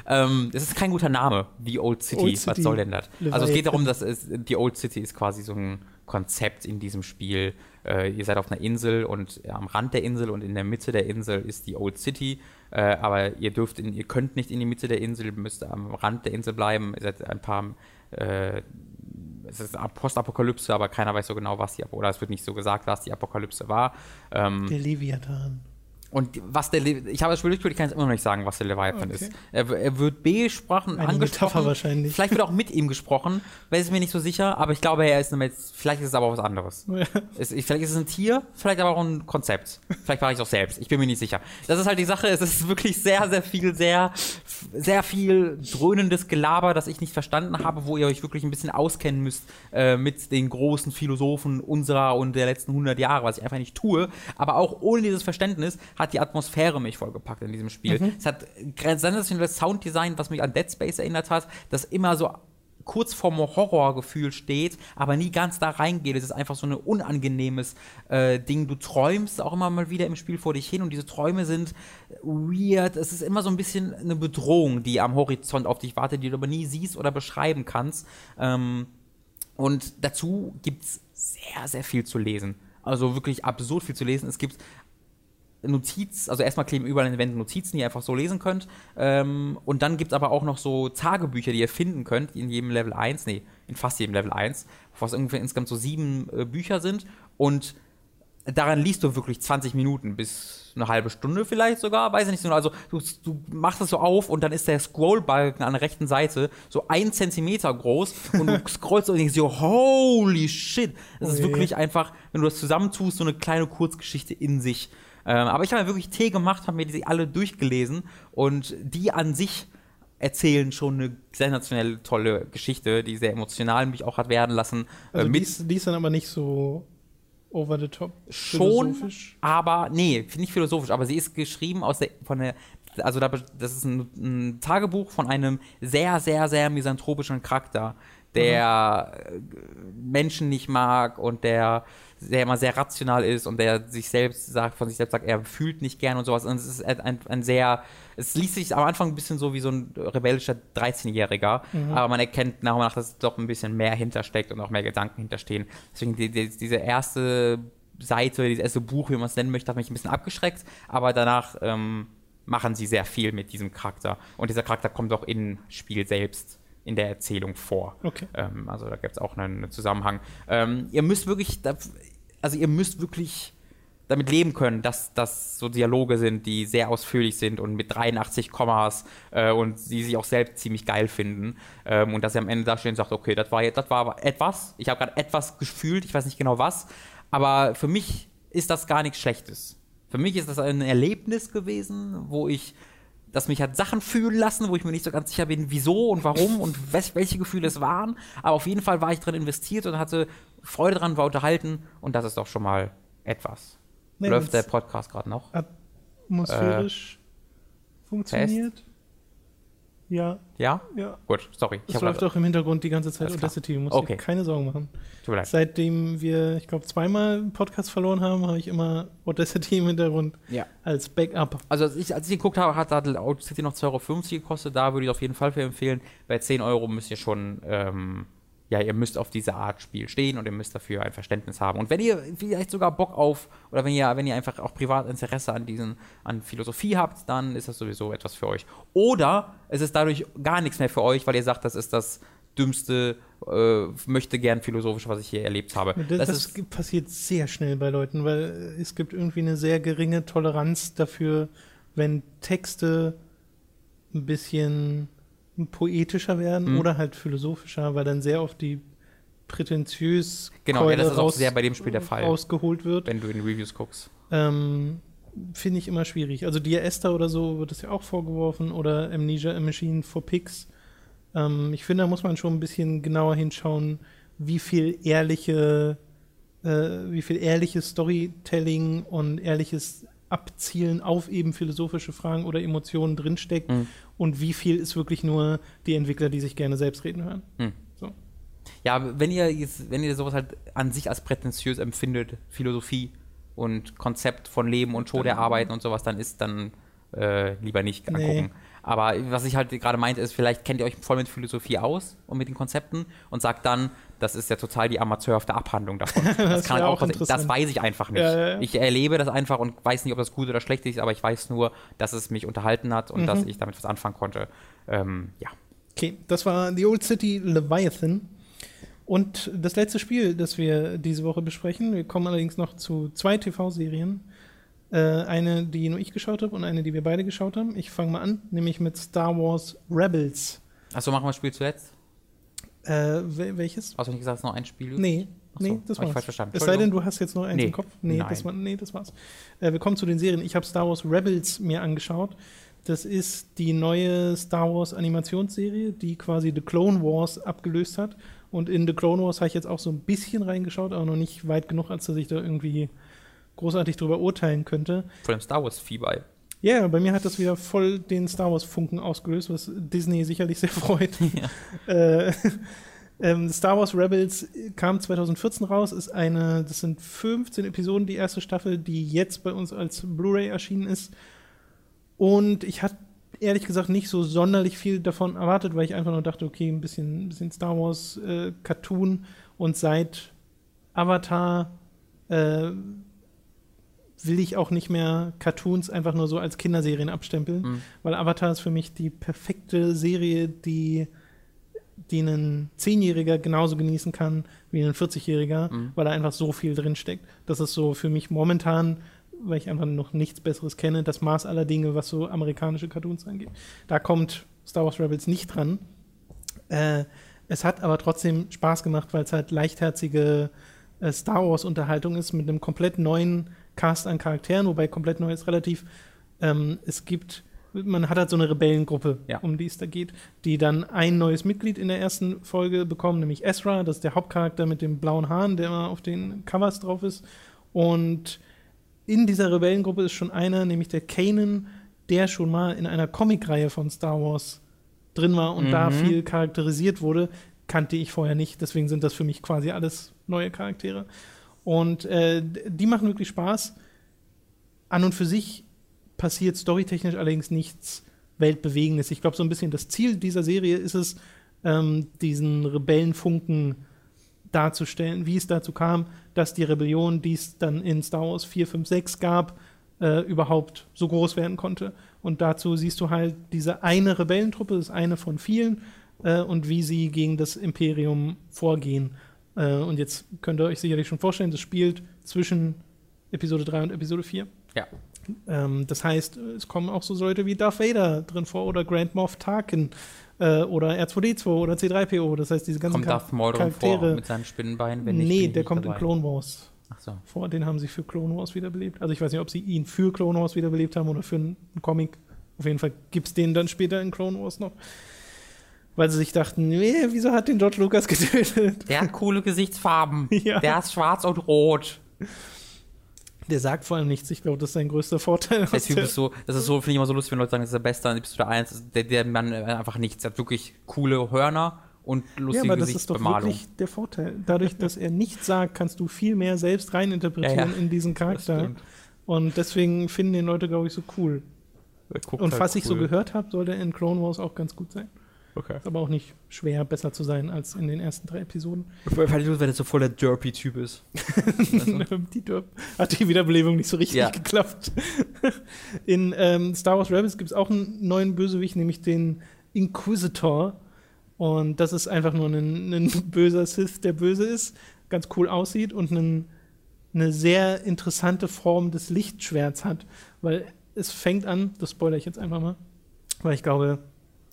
Ähm, es ist kein guter Name, wie Old City. Old City. Was soll denn das? Also es geht darum, dass es, die Old City ist quasi so ein Konzept in diesem Spiel. Äh, ihr seid auf einer Insel und am Rand der Insel und in der Mitte der Insel ist die Old City. Äh, aber ihr dürft, in, ihr könnt nicht in die Mitte der Insel, müsst am Rand der Insel bleiben. Ihr seid ein paar äh, es ist Postapokalypse, aber keiner weiß so genau, was die, oder es wird nicht so gesagt, was die Apokalypse war. Ähm, der Leviathan. Und was der, Le ich habe das Spiel durchgeführt, ich kann jetzt immer noch nicht sagen, was der Leviathan okay. ist. Er, er, wird besprochen, Eine angesprochen. Metapher wahrscheinlich. Vielleicht wird auch mit ihm gesprochen, weiß ich mir nicht so sicher, aber ich glaube, er ist eine, vielleicht ist es aber auch was anderes. Ja. Es, vielleicht ist es ein Tier, vielleicht aber auch ein Konzept. Vielleicht war ich es auch selbst, ich bin mir nicht sicher. Das ist halt die Sache, es ist wirklich sehr, sehr viel, sehr, sehr viel dröhnendes Gelaber, das ich nicht verstanden habe, wo ihr euch wirklich ein bisschen auskennen müsst äh, mit den großen Philosophen unserer und der letzten 100 Jahre, was ich einfach nicht tue. Aber auch ohne dieses Verständnis hat hat die Atmosphäre mich vollgepackt in diesem Spiel. Mhm. Es hat sensationelles Sounddesign, was mich an Dead Space erinnert hat, das immer so kurz vorm Horrorgefühl steht, aber nie ganz da reingeht. Es ist einfach so ein unangenehmes äh, Ding. Du träumst auch immer mal wieder im Spiel vor dich hin und diese Träume sind weird. Es ist immer so ein bisschen eine Bedrohung, die am Horizont auf dich wartet, die du aber nie siehst oder beschreiben kannst. Ähm, und dazu gibt es sehr, sehr viel zu lesen. Also wirklich absurd viel zu lesen. Es gibt Notiz, also erstmal kleben überall an den Wänden Notizen, die ihr einfach so lesen könnt. Ähm, und dann gibt es aber auch noch so Tagebücher, die ihr finden könnt, in jedem Level 1, nee, in fast jedem Level 1, was ungefähr insgesamt so sieben äh, Bücher sind. Und daran liest du wirklich 20 Minuten bis eine halbe Stunde vielleicht sogar, weiß ich nicht so. Also du, du machst das so auf und dann ist der Scrollbalken an der rechten Seite so ein Zentimeter groß und du scrollst und denkst so, holy shit. Das oh ist wirklich einfach, wenn du das zusammentust, so eine kleine Kurzgeschichte in sich. Ähm, aber ich habe wirklich Tee gemacht, habe mir die alle durchgelesen und die an sich erzählen schon eine sensationell tolle Geschichte, die sehr emotional mich auch hat werden lassen. Äh, also die, ist, die ist dann aber nicht so over the top schon, aber nee, nicht philosophisch, aber sie ist geschrieben aus der von der also das ist ein, ein Tagebuch von einem sehr sehr sehr misanthropischen Charakter, der mhm. Menschen nicht mag und der der immer sehr rational ist und der sich selbst sagt, von sich selbst sagt, er fühlt nicht gern und sowas. Und es ist ein, ein sehr, es liest sich am Anfang ein bisschen so wie so ein rebellischer 13-Jähriger, mhm. aber man erkennt nach und nach, dass doch ein bisschen mehr hintersteckt und auch mehr Gedanken hinterstehen. Deswegen die, die, diese erste Seite, dieses erste Buch, wie man es nennen möchte, hat mich ein bisschen abgeschreckt, aber danach ähm, machen sie sehr viel mit diesem Charakter. Und dieser Charakter kommt auch im Spiel selbst in der Erzählung vor. Okay. Ähm, also da gibt es auch einen, einen Zusammenhang. Ähm, ihr müsst wirklich, also ihr müsst wirklich damit leben können, dass das so Dialoge sind, die sehr ausführlich sind und mit 83 Kommas äh, und sie sich auch selbst ziemlich geil finden ähm, und dass sie am Ende da stehen und sagt, okay, das war jetzt, das war etwas, ich habe gerade etwas gefühlt, ich weiß nicht genau was, aber für mich ist das gar nichts Schlechtes. Für mich ist das ein Erlebnis gewesen, wo ich das mich hat Sachen fühlen lassen, wo ich mir nicht so ganz sicher bin, wieso und warum und welche Gefühle es waren. Aber auf jeden Fall war ich drin investiert und hatte Freude dran, war unterhalten und das ist doch schon mal etwas. Nee, Läuft der Podcast gerade noch? Atmosphärisch äh, funktioniert. Fest? Ja. Ja? Ja. Gut, sorry. Es läuft auch im Hintergrund die ganze Zeit Audacity. Du musst okay. dir keine Sorgen machen. Tut mir leid. Seitdem wir, ich glaube, zweimal einen Podcast verloren haben, habe ich immer Audacity im Hintergrund ja. als Backup. Also als ich, als ich geguckt habe, hat Audacity noch 2,50 Euro gekostet. Da würde ich auf jeden Fall für empfehlen. Bei 10 Euro müsst ihr schon ähm, ja, ihr müsst auf diese Art Spiel stehen und ihr müsst dafür ein Verständnis haben. Und wenn ihr vielleicht sogar Bock auf, oder wenn ihr, wenn ihr einfach auch privat Interesse an diesen, an Philosophie habt, dann ist das sowieso etwas für euch. Oder es ist dadurch gar nichts mehr für euch, weil ihr sagt, das ist das dümmste, äh, möchte gern philosophisch, was ich hier erlebt habe. Das, das, das passiert sehr schnell bei Leuten, weil es gibt irgendwie eine sehr geringe Toleranz dafür, wenn Texte ein bisschen poetischer werden mhm. oder halt philosophischer, weil dann sehr oft die prätentiös genau, ja, das ist auch sehr bei dem Spiel der Fall, rausgeholt wird. Wenn du in Reviews guckst. Ähm, Finde ich immer schwierig. Also Dear Esther oder so wird das ja auch vorgeworfen oder Amnesia A Machine for Pigs. Ähm, ich finde, da muss man schon ein bisschen genauer hinschauen, wie viel ehrliche, äh, wie viel ehrliches Storytelling und ehrliches Abzielen auf eben philosophische Fragen oder Emotionen drinsteckt mhm. und wie viel ist wirklich nur die Entwickler, die sich gerne selbst reden hören. Mhm. So. Ja, wenn ihr, jetzt, wenn ihr sowas halt an sich als prätentiös empfindet, Philosophie und Konzept von Leben und Tod erarbeiten und sowas, dann ist dann äh, lieber nicht angucken. Nee. Aber was ich halt gerade meinte, ist, vielleicht kennt ihr euch voll mit Philosophie aus und mit den Konzepten und sagt dann, das ist ja total die amateurhafte Abhandlung davon. Das, das kann auch, das weiß ich einfach nicht. Ja, ja. Ich erlebe das einfach und weiß nicht, ob das gut oder schlecht ist, aber ich weiß nur, dass es mich unterhalten hat und mhm. dass ich damit was anfangen konnte. Ähm, ja. Okay, das war The Old City Leviathan. Und das letzte Spiel, das wir diese Woche besprechen, wir kommen allerdings noch zu zwei TV-Serien. Äh, eine, die nur ich geschaut habe und eine, die wir beide geschaut haben. Ich fange mal an, nämlich mit Star Wars Rebels. Achso, machen wir das Spiel zuletzt? Äh, welches? Hast du nicht gesagt, es ist noch ein Spiel? Nee. Achso, nee, das war's. Ich falsch verstanden. Es sei denn, du hast jetzt noch eins nee. im Kopf. Nee, Nein. das, war, nee das war's. Äh, wir kommen zu den Serien. Ich habe Star Wars Rebels mir angeschaut. Das ist die neue Star Wars Animationsserie, die quasi The Clone Wars abgelöst hat. Und in The Clone Wars habe ich jetzt auch so ein bisschen reingeschaut, aber noch nicht weit genug, als dass ich da irgendwie großartig drüber urteilen könnte. Vor dem Star Wars-Vieh bei. Ja, yeah, bei mir hat das wieder voll den Star Wars-Funken ausgelöst, was Disney sicherlich sehr freut. Ja. äh, ähm, Star Wars Rebels kam 2014 raus, ist eine, das sind 15 Episoden, die erste Staffel, die jetzt bei uns als Blu-ray erschienen ist. Und ich hatte ehrlich gesagt nicht so sonderlich viel davon erwartet, weil ich einfach nur dachte, okay, ein bisschen, ein bisschen Star Wars äh, Cartoon und seit Avatar äh, will ich auch nicht mehr Cartoons einfach nur so als Kinderserien abstempeln, mhm. weil Avatar ist für mich die perfekte Serie, die, die ein Zehnjähriger genauso genießen kann wie ein 40-Jähriger, mhm. weil da einfach so viel drinsteckt. Das ist so für mich momentan, weil ich einfach noch nichts Besseres kenne, das Maß aller Dinge, was so amerikanische Cartoons angeht. Da kommt Star Wars Rebels nicht dran. Äh, es hat aber trotzdem Spaß gemacht, weil es halt leichtherzige äh, Star Wars-Unterhaltung ist mit einem komplett neuen Cast an Charakteren, wobei komplett neu ist relativ. Ähm, es gibt, man hat halt so eine Rebellengruppe, ja. um die es da geht, die dann ein neues Mitglied in der ersten Folge bekommen, nämlich Ezra, das ist der Hauptcharakter mit dem blauen Haaren, der immer auf den Covers drauf ist. Und in dieser Rebellengruppe ist schon einer, nämlich der Kanan, der schon mal in einer Comicreihe von Star Wars drin war und mhm. da viel charakterisiert wurde, kannte ich vorher nicht. Deswegen sind das für mich quasi alles neue Charaktere. Und äh, die machen wirklich Spaß. An und für sich passiert storytechnisch allerdings nichts Weltbewegendes. Ich glaube, so ein bisschen das Ziel dieser Serie ist es, ähm, diesen Rebellenfunken darzustellen, wie es dazu kam, dass die Rebellion, die es dann in Star Wars 4, 5, 6 gab, äh, überhaupt so groß werden konnte. Und dazu siehst du halt diese eine Rebellentruppe, das ist eine von vielen, äh, und wie sie gegen das Imperium vorgehen. Äh, und jetzt könnt ihr euch sicherlich schon vorstellen, das spielt zwischen Episode 3 und Episode 4. Ja. Ähm, das heißt, es kommen auch so Leute wie Darth Vader drin vor oder Grand Moff Tarkin äh, oder R2D2 oder C3PO. Das heißt, diese ganzen kommt Darth Maul drin Charaktere. vor mit seinen Spinnenbeinen? Wenn nee, der kommt dabei. in Clone Wars Ach so. vor. Den haben sie für Clone Wars wiederbelebt. Also ich weiß nicht, ob sie ihn für Clone Wars wiederbelebt haben oder für einen Comic. Auf jeden Fall gibt es den dann später in Clone Wars noch. Weil sie sich dachten, nee, wieso hat den George Lucas getötet? Der hat coole Gesichtsfarben. Ja. Der ist schwarz und rot. Der sagt vor allem nichts. Ich glaube, das ist sein größter Vorteil. Der Typ ist so, das ist so, finde ich immer so lustig, wenn Leute sagen, das ist der Beste an Episode 1. Der, der Mann äh, einfach nichts. Der hat wirklich coole Hörner und ja, lustige aber das ist doch wirklich der Vorteil. Dadurch, dass er nichts sagt, kannst du viel mehr selbst reininterpretieren Ja, ja. in diesen Charakter. Und deswegen finden den Leute, glaube ich, so cool. Und halt was ich so cool. gehört habe, soll der in Clone Wars auch ganz gut sein. Okay. Ist aber auch nicht schwer, besser zu sein als in den ersten drei Episoden. Weil wenn der so voll der Derpy-Typ ist. die Dörp hat die Wiederbelebung nicht so richtig Ja. geklappt. In ähm, Star Wars Rebels gibt es auch einen neuen Bösewicht, nämlich den Inquisitor. Und das ist einfach nur ein, ein böser Sith, der böse ist, ganz cool aussieht und einen, eine sehr interessante Form des Lichtschwerts hat. Weil es fängt an, das spoilere ich jetzt einfach mal, weil ich glaube,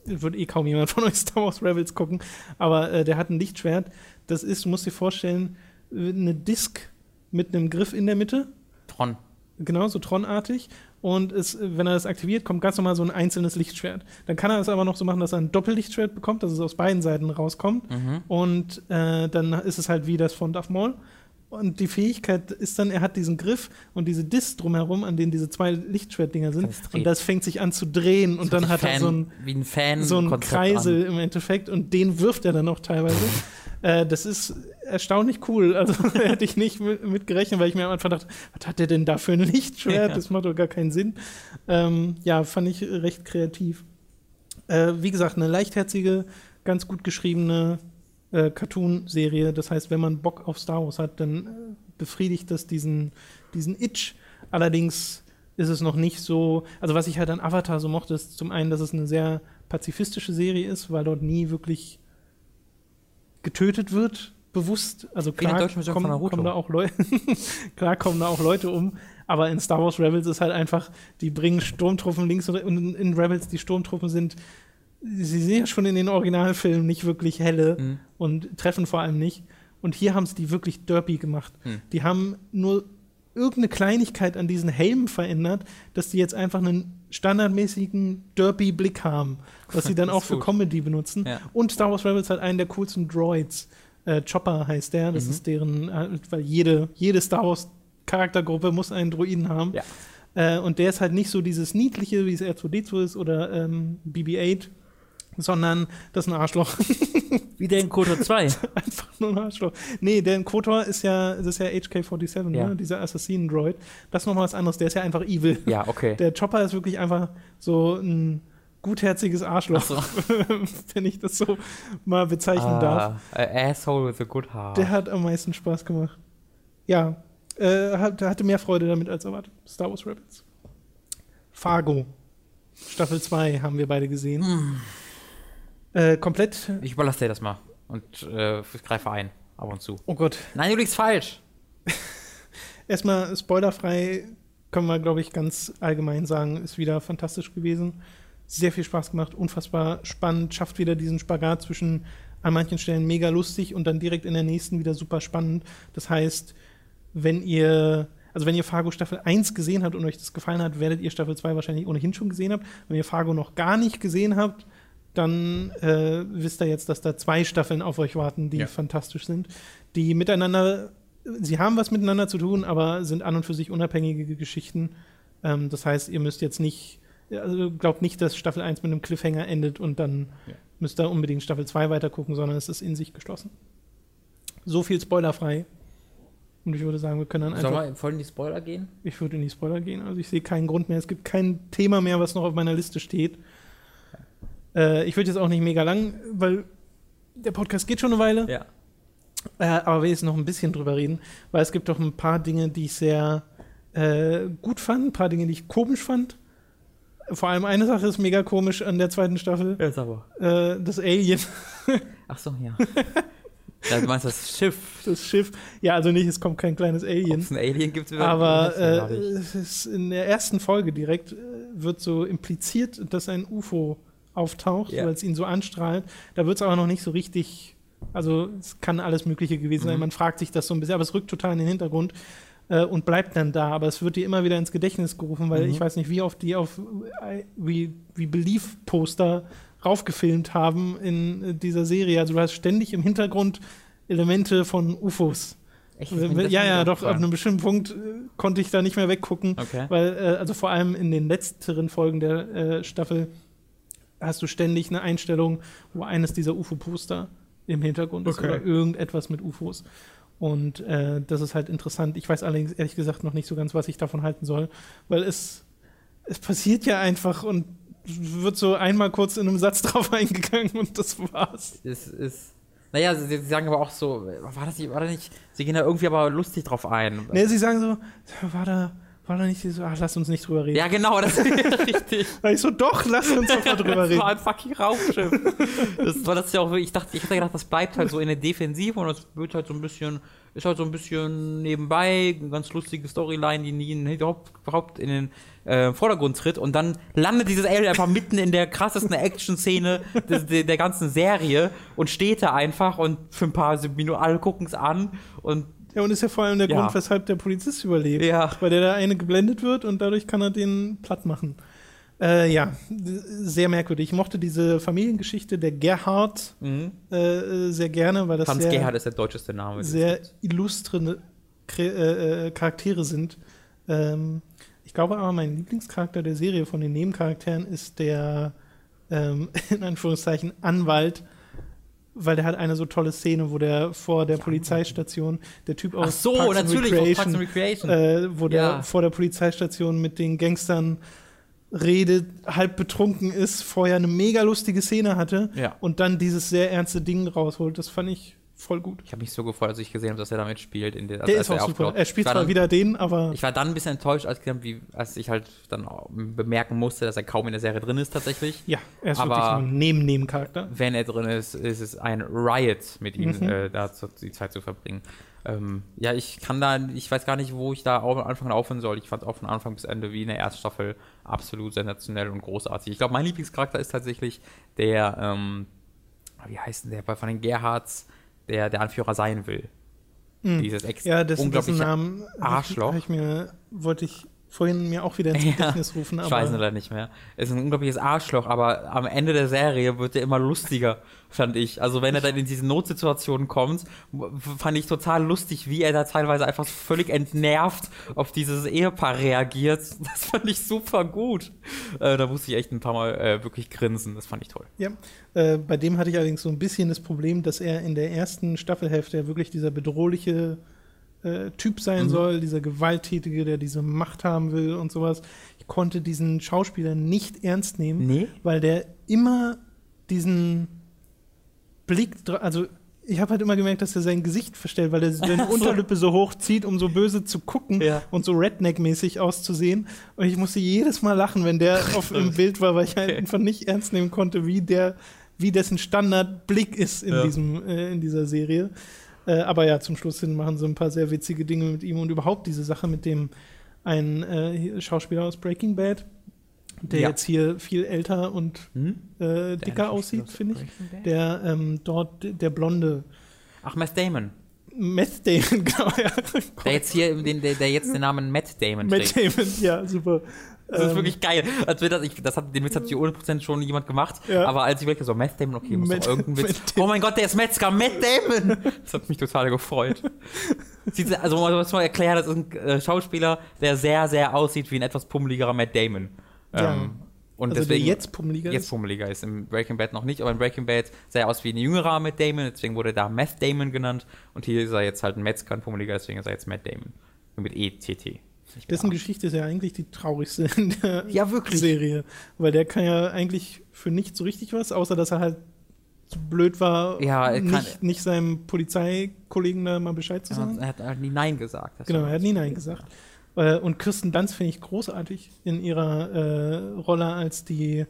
wird eh kaum jemand von euch Star Wars Rebels gucken, aber äh, der hat ein Lichtschwert. Das ist, du musst dir vorstellen, eine Disk mit einem Griff in der Mitte, Tron. genau so Tron-artig. Und es, wenn er das aktiviert, kommt ganz normal so ein einzelnes Lichtschwert. Dann kann er es aber noch so machen, dass er ein Doppellichtschwert bekommt, dass es aus beiden Seiten rauskommt. Mhm. Und äh, dann ist es halt wie das von Darth Maul. Und die Fähigkeit ist dann, er hat diesen Griff und diese Disc drumherum, an denen diese zwei Lichtschwertdinger sind. Das. Und das fängt sich an zu drehen. Und dann hat er so ein, wie ein Fan so ein Konzept Kreisel im Endeffekt und den wirft er dann auch teilweise. äh, das ist erstaunlich cool. Also hätte ich nicht mit, mit gerechnet, weil ich mir am Anfang dachte, was hat der denn da für ein Lichtschwert? Ja. Das macht doch gar keinen Sinn. Ähm, ja, fand ich recht kreativ. Äh, wie gesagt, eine leichtherzige, ganz gut geschriebene äh, Cartoon-Serie. Das heißt, wenn man Bock auf Star Wars hat, dann äh, befriedigt das diesen, diesen Itch. Allerdings ist es noch nicht so, also was ich halt an Avatar so mochte, ist zum einen, dass es eine sehr pazifistische Serie ist, weil dort nie wirklich getötet wird, bewusst. Also klar kommen, kommen da auch Leute, klar kommen da auch Leute um, aber in Star Wars Rebels ist halt einfach, die bringen Sturmtruppen links und, und in, in Rebels die Sturmtruppen sind, sie sind ja schon in den Originalfilmen nicht wirklich helle Mhm. und treffen vor allem nicht. Und hier haben sie die wirklich derpy gemacht. Hm. Die haben nur irgendeine Kleinigkeit an diesen Helmen verändert, dass die jetzt einfach einen standardmäßigen derpy Blick haben, was sie dann auch für gut. Comedy benutzen. Ja. Und Star Wars Rebels hat einen der coolsten Droids. Äh, Chopper heißt der. Das Mhm. ist deren, äh, weil jede, jede Star Wars Charaktergruppe muss einen Droiden haben. Ja. Äh, und der ist halt nicht so dieses niedliche, wie es R2D2 ist oder ähm, BB-8, sondern das ist ein Arschloch. Wie der in Kotor 2. Einfach nur ein Arschloch. Nee, der Kotor ist ja, das ist ja HK-47, Ja. ne? dieser Assassinen-Droid. Das ist nochmal was anderes, der ist ja einfach evil. ja, okay. Der Chopper ist wirklich einfach so ein gutherziges Arschloch, so. wenn ich das so mal bezeichnen darf. Ah, a asshole with a good heart. Der hat am meisten Spaß gemacht. Ja, äh, hat, hatte mehr Freude damit als erwartet. Star Wars Rebels. Fargo. Staffel 2 haben wir beide gesehen. Hm. Äh, komplett. ich überlasse dir das mal und äh, greife ein, ab und zu. Oh Gott. Nein, du liegst falsch. Erstmal spoilerfrei können wir, glaube ich, ganz allgemein sagen, ist wieder fantastisch gewesen. Sehr viel Spaß gemacht, unfassbar spannend, schafft wieder diesen Spagat zwischen an manchen Stellen mega lustig und dann direkt in der nächsten wieder super spannend. Das heißt, wenn ihr, also wenn ihr Fargo Staffel 1 gesehen habt und euch das gefallen hat, werdet ihr Staffel 2 wahrscheinlich ohnehin schon gesehen haben. Wenn ihr Fargo noch gar nicht gesehen habt, dann äh, wisst ihr jetzt, dass da zwei Staffeln auf euch warten, die Ja. fantastisch sind, die miteinander, sie haben was miteinander zu tun, aber sind an und für sich unabhängige Geschichten. Ähm, das heißt, ihr müsst jetzt nicht, also glaubt nicht, dass Staffel 1 mit einem Cliffhanger endet und dann Ja. müsst ihr unbedingt Staffel 2 weitergucken, sondern es ist in sich geschlossen. So viel spoilerfrei. Und ich würde sagen, wir können dann Sollen einfach, wir voll in die Spoiler gehen? ich würde in die Spoiler gehen. Also ich sehe keinen Grund mehr. Es gibt kein Thema mehr, was noch auf meiner Liste steht. Äh, ich würde jetzt auch nicht mega lang, weil der Podcast geht schon eine Weile. Ja. Äh, aber wir jetzt noch ein bisschen drüber reden, weil es gibt doch ein paar Dinge, die ich sehr äh, gut fand, ein paar Dinge, die ich komisch fand. Vor allem eine Sache ist mega komisch an der zweiten Staffel. Jetzt aber. Äh, das Alien. Ach so, ja. Ja, du meinst das Schiff. Das Schiff. Ja, also nicht, es kommt kein kleines Alien. Ob es ein Alien gibt, aber äh, in der ersten Folge direkt äh, wird so impliziert, dass ein UFO auftaucht, ja. weil es ihn so anstrahlt. Da wird es aber noch nicht so richtig, also es kann alles Mögliche gewesen mhm. sein. Man fragt sich das so ein bisschen, aber es rückt total in den Hintergrund äh, und bleibt dann da. Aber es wird dir immer wieder ins Gedächtnis gerufen, weil mhm. ich weiß nicht, wie oft die auf äh, wie, wie Belief-Poster raufgefilmt haben in äh, dieser Serie. Also du hast ständig im Hintergrund Elemente von UFOs. Echt? Ja, ja, doch, ab einem bestimmten Punkt äh, konnte ich da nicht mehr weggucken. Okay. Weil, äh, also vor allem in den letzteren Folgen der äh, Staffel hast du ständig eine Einstellung, wo eines dieser UFO-Poster im Hintergrund okay. ist oder irgendetwas mit UFOs. Und äh, das ist halt interessant. Ich weiß allerdings ehrlich gesagt noch nicht so ganz, was ich davon halten soll, weil es, es passiert ja einfach und wird so einmal kurz in einem Satz drauf eingegangen und das war's. Es ist. Naja, sie, sie sagen aber auch so, war das nicht, war das nicht, sie gehen da irgendwie aber lustig drauf ein. Nee, sie sagen so, war da, war da nicht so, ach, lass uns nicht drüber reden. Ja, genau, das ist richtig. Weil ich so, doch, lass uns doch mal drüber reden. Das war ein fucking Raumschiff. das war das ja auch, ich dachte, ich hatte gedacht, das bleibt halt so in der Defensive und das wird halt so ein bisschen, ist halt so ein bisschen nebenbei, eine ganz lustige Storyline, die nie in, überhaupt in den äh, Vordergrund tritt und dann landet dieses Alien einfach mitten in der krassesten Action-Szene der, der, ganzen Serie und steht da einfach und für ein paar Minuten alle gucken es an und ja, und ist ja vor allem der ja. Grund, weshalb der Polizist überlebt. Ja. Weil der da eine geblendet wird und dadurch kann er den platt machen. Äh, ja, sehr merkwürdig. Ich mochte diese Familiengeschichte der Gerhard mhm. äh, sehr gerne, weil das Hans sehr, Gerhard ist der deutscheste Name. Sehr illustre äh, Charaktere sind. Ähm, ich glaube aber, mein Lieblingscharakter der Serie von den Nebencharakteren ist der, ähm, in Anführungszeichen, Anwalt, weil der hat eine so tolle Szene, wo der vor der ja, Polizeistation, der Typ aus Ach so, Parks natürlich, Recreation, Recreation. Äh, wo ja. der vor der Polizeistation mit den Gangstern redet, halb betrunken ist, vorher eine mega lustige Szene hatte ja. und dann dieses sehr ernste Ding rausholt. Das fand ich voll gut. Ich habe mich so gefreut, als ich gesehen habe, dass er damit spielt. In der, der ist auch er super. Er spielt zwar dann, wieder den, aber. Ich war dann ein bisschen enttäuscht, als, wie, als ich halt dann bemerken musste, dass er kaum in der Serie drin ist tatsächlich. Ja, er ist aber wirklich ein Neben-Nebencharakter. Wenn er drin ist, ist es ein Riot, mit ihm mhm. äh, da die Zeit zu verbringen. Ähm, ja, ich kann da, ich weiß gar nicht, wo ich da am Anfang aufhören soll. Ich fand auch von Anfang bis Ende wie in der ersten Staffel absolut sensationell und großartig. Ich glaube, mein Lieblingscharakter ist tatsächlich der, ähm, wie heißt denn der, bei von den Gerhards, der der Anführer sein will. Mhm. Dieses ex ja, das, unglaubliche Namen Arschloch. Ich mir, wollte ich vorhin mir auch wieder ins Gedächtnis ja, rufen. ich weiß leider nicht mehr. Es ist ein unglaubliches Arschloch, aber am Ende der Serie wird er immer lustiger, fand ich. Also wenn er dann in diese Notsituationen kommt, fand ich total lustig, wie er da teilweise einfach völlig entnervt auf dieses Ehepaar reagiert. Das fand ich super gut. Äh, da musste ich echt ein paar Mal äh, wirklich grinsen. Das fand ich toll. Ja, äh, bei dem hatte ich allerdings so ein bisschen das Problem, dass er in der ersten Staffelhälfte wirklich dieser bedrohliche äh, Typ sein mhm. soll, dieser Gewalttätige, der diese Macht haben will und sowas. Ich konnte diesen Schauspieler nicht ernst nehmen, nee? weil der immer diesen Blick, also ich habe halt immer gemerkt, dass er sein Gesicht verstellt, weil er seine Unterlippe so hoch zieht, um so böse zu gucken ja. und so Redneck-mäßig auszusehen. Und ich musste jedes Mal lachen, wenn der auf dem Bild war, weil ich halt okay. einfach nicht ernst nehmen konnte, wie der, wie dessen Standardblick ist in ja. diesem, äh, in dieser Serie. Äh, aber ja, zum Schluss hin machen sie ein paar sehr witzige Dinge mit ihm und überhaupt diese Sache mit dem ein äh, Schauspieler aus Breaking Bad, der ja. jetzt hier viel älter und hm? äh, dicker aussieht, finde ich. Der ähm, dort, der Blonde. Ach, Matt Damon. Matt Damon, genau, ja. Der jetzt hier, den, der, der jetzt den Namen Matt Damon Matt trägt. Damon, ja, super. Das ist ähm, wirklich geil. Als wir das, ich, das hat, den Witz hat sich 100% schon jemand gemacht. Ja. Aber als ich wirklich so, Matt Damon, okay, muss Matt, irgendein Witz. Oh mein Gott, der ist Metzger, Matt Damon! Das hat mich total gefreut. also, man muss mal erklären, das ist ein äh, Schauspieler, der sehr, sehr aussieht wie ein etwas pummeligerer Matt Damon. Ja. Ähm, und also deswegen, der jetzt pummeliger ist? Jetzt pummeliger ist. Im Breaking Bad noch nicht, aber in Breaking Bad sah er aus wie ein jüngerer Matt Damon, deswegen wurde er da Matt Damon genannt. Und hier ist er jetzt halt ein Metzger, ein pummeliger, deswegen ist er jetzt Matt Damon. Mit E-T-T. Dessen Geschichte ist ja eigentlich die traurigste in der ja. Serie. Weil der kann ja eigentlich für nichts so richtig was, außer dass er halt so blöd war, ja, nicht, nicht, seinem Polizeikollegen da mal Bescheid zu sagen. er hat halt nie Nein gesagt. Genau, er hat nie Nein gesagt. Äh, und Kirsten Dunst finde ich großartig in ihrer äh, Rolle als die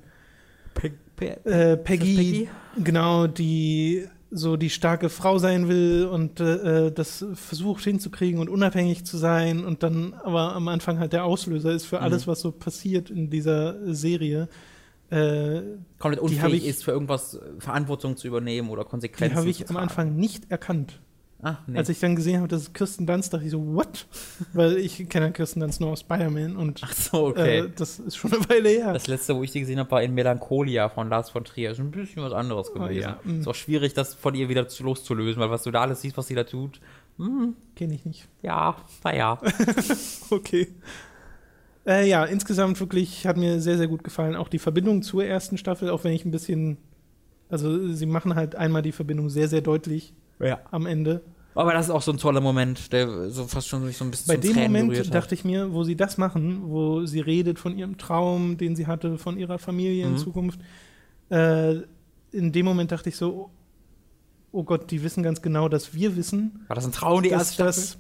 Pe Pe äh, Peggy, Peggy, genau, die so die starke Frau sein will und äh, das versucht hinzukriegen und unabhängig zu sein und dann aber am Anfang halt der Auslöser ist für mhm. alles, was so passiert in dieser Serie. Äh, Komplett unfähig ich, ist, für irgendwas Verantwortung zu übernehmen oder Konsequenzen Die habe ich am Anfang nicht erkannt. Ah, nee. Als ich dann gesehen habe, dass es Kirsten Dunst, dachte ich so, what? Weil ich kenne Kirsten Dunst nur aus Spider-Man und Ach so, okay. Äh, das ist schon eine Weile her. Das letzte, wo ich die gesehen habe, war in Melancholia von Lars von Trier. Ist ein bisschen was anderes oh, gewesen. Oh, ja. Ist auch schwierig, das von ihr wieder loszulösen, weil was du da alles siehst, was sie da tut, hm. kenne ich nicht. Ja, naja. okay. Äh, ja, insgesamt wirklich hat mir sehr, sehr gut gefallen. Auch die Verbindung zur ersten Staffel, auch wenn ich ein bisschen. Also, sie machen halt einmal die Verbindung sehr, sehr deutlich ja. am Ende. Aber das ist auch so ein toller Moment, der so fast schon sich so ein bisschen Bei dem Tränen Moment dachte ich mir, wo sie das machen, wo sie redet von ihrem Traum, den sie hatte, von ihrer Familie mhm. in Zukunft, äh, in dem Moment dachte ich so, oh Gott, die wissen ganz genau, dass wir wissen. War das ein Traum, die erste das,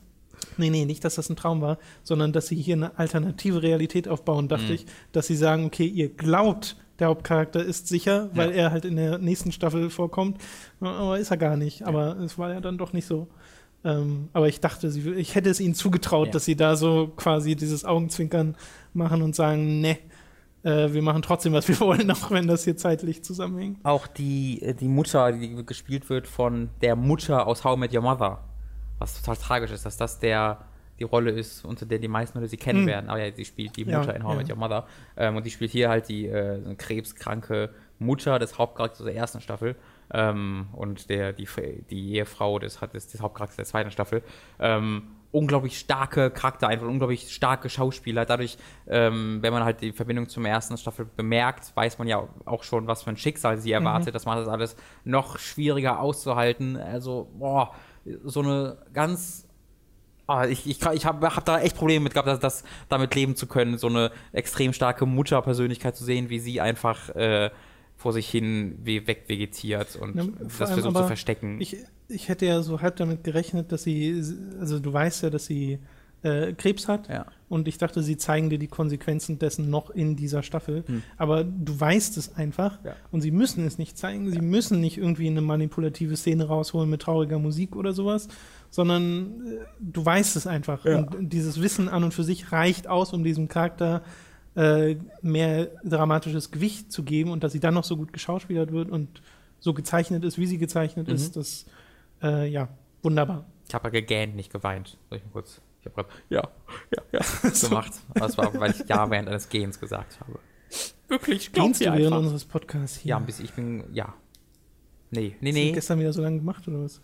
Nee, nee, nicht, dass das ein Traum war, sondern dass sie hier eine alternative Realität aufbauen, dachte mhm. ich, dass sie sagen, okay, ihr glaubt, der Hauptcharakter ist sicher, weil ja. er halt in der nächsten Staffel vorkommt, aber ist er gar nicht. Ja. Aber es war ja dann doch nicht so. Ähm, aber ich dachte, sie, ich hätte es ihnen zugetraut, ja. dass sie da so quasi dieses Augenzwinkern machen und sagen, ne, äh, wir machen trotzdem, was wir wollen, auch wenn das hier zeitlich zusammenhängt. Auch die, äh, die Mutter, die gespielt wird von der Mutter aus How I Met Your Mother, was total tragisch ist, dass das der die Rolle ist, unter der die meisten Leute sie kennen mhm. werden. Aber ja, sie spielt die Mutter ja, in How I Met Your Mother. Ähm, und die spielt hier halt die äh, krebskranke Mutter des Hauptcharakters der ersten Staffel. Ähm, und der, die, die Ehefrau des, des, des Hauptcharakters der zweiten Staffel. Ähm, unglaublich starke Charakter, einfach unglaublich starke Schauspieler. Dadurch, ähm, wenn man halt die Verbindung zum ersten Staffel bemerkt, weiß man ja auch schon, was für ein Schicksal sie erwartet. Mhm. Das macht das alles noch schwieriger auszuhalten. Also, boah, so eine ganz Oh, ich ich, ich habe hab da echt Probleme mit gehabt, das, das, damit leben zu können, so eine extrem starke Mutterpersönlichkeit zu sehen, wie sie einfach äh, vor sich hin wegvegetiert und ja, das versucht zu verstecken. Ich, ich hätte ja so halb damit gerechnet, dass sie, also du weißt ja, dass sie äh, Krebs hat ja. und ich dachte, sie zeigen dir die Konsequenzen dessen noch in dieser Staffel. Hm. Aber du weißt es einfach ja. und sie müssen es nicht zeigen. Sie ja. müssen nicht irgendwie eine manipulative Szene rausholen mit trauriger Musik oder sowas, sondern äh, du weißt es einfach. Und dieses Wissen an und für sich reicht aus, um diesem Charakter äh, mehr dramatisches Gewicht zu geben und dass sie dann noch so gut geschauspielert wird und so gezeichnet ist, wie sie gezeichnet mhm. ist, das äh, ja wunderbar. Ich habe ja gegähnt, nicht geweint. Soll ich mal kurz? Ich habe gerade ja, ja, ja gemacht. Aber das war, weil ich ja während eines Gehens gesagt habe. Wirklich, Gehst du während unseres Podcasts hier? Ja, ein bisschen. Ich bin ja. Nee, nee, nee. Hast du gestern wieder so lange gemacht oder was?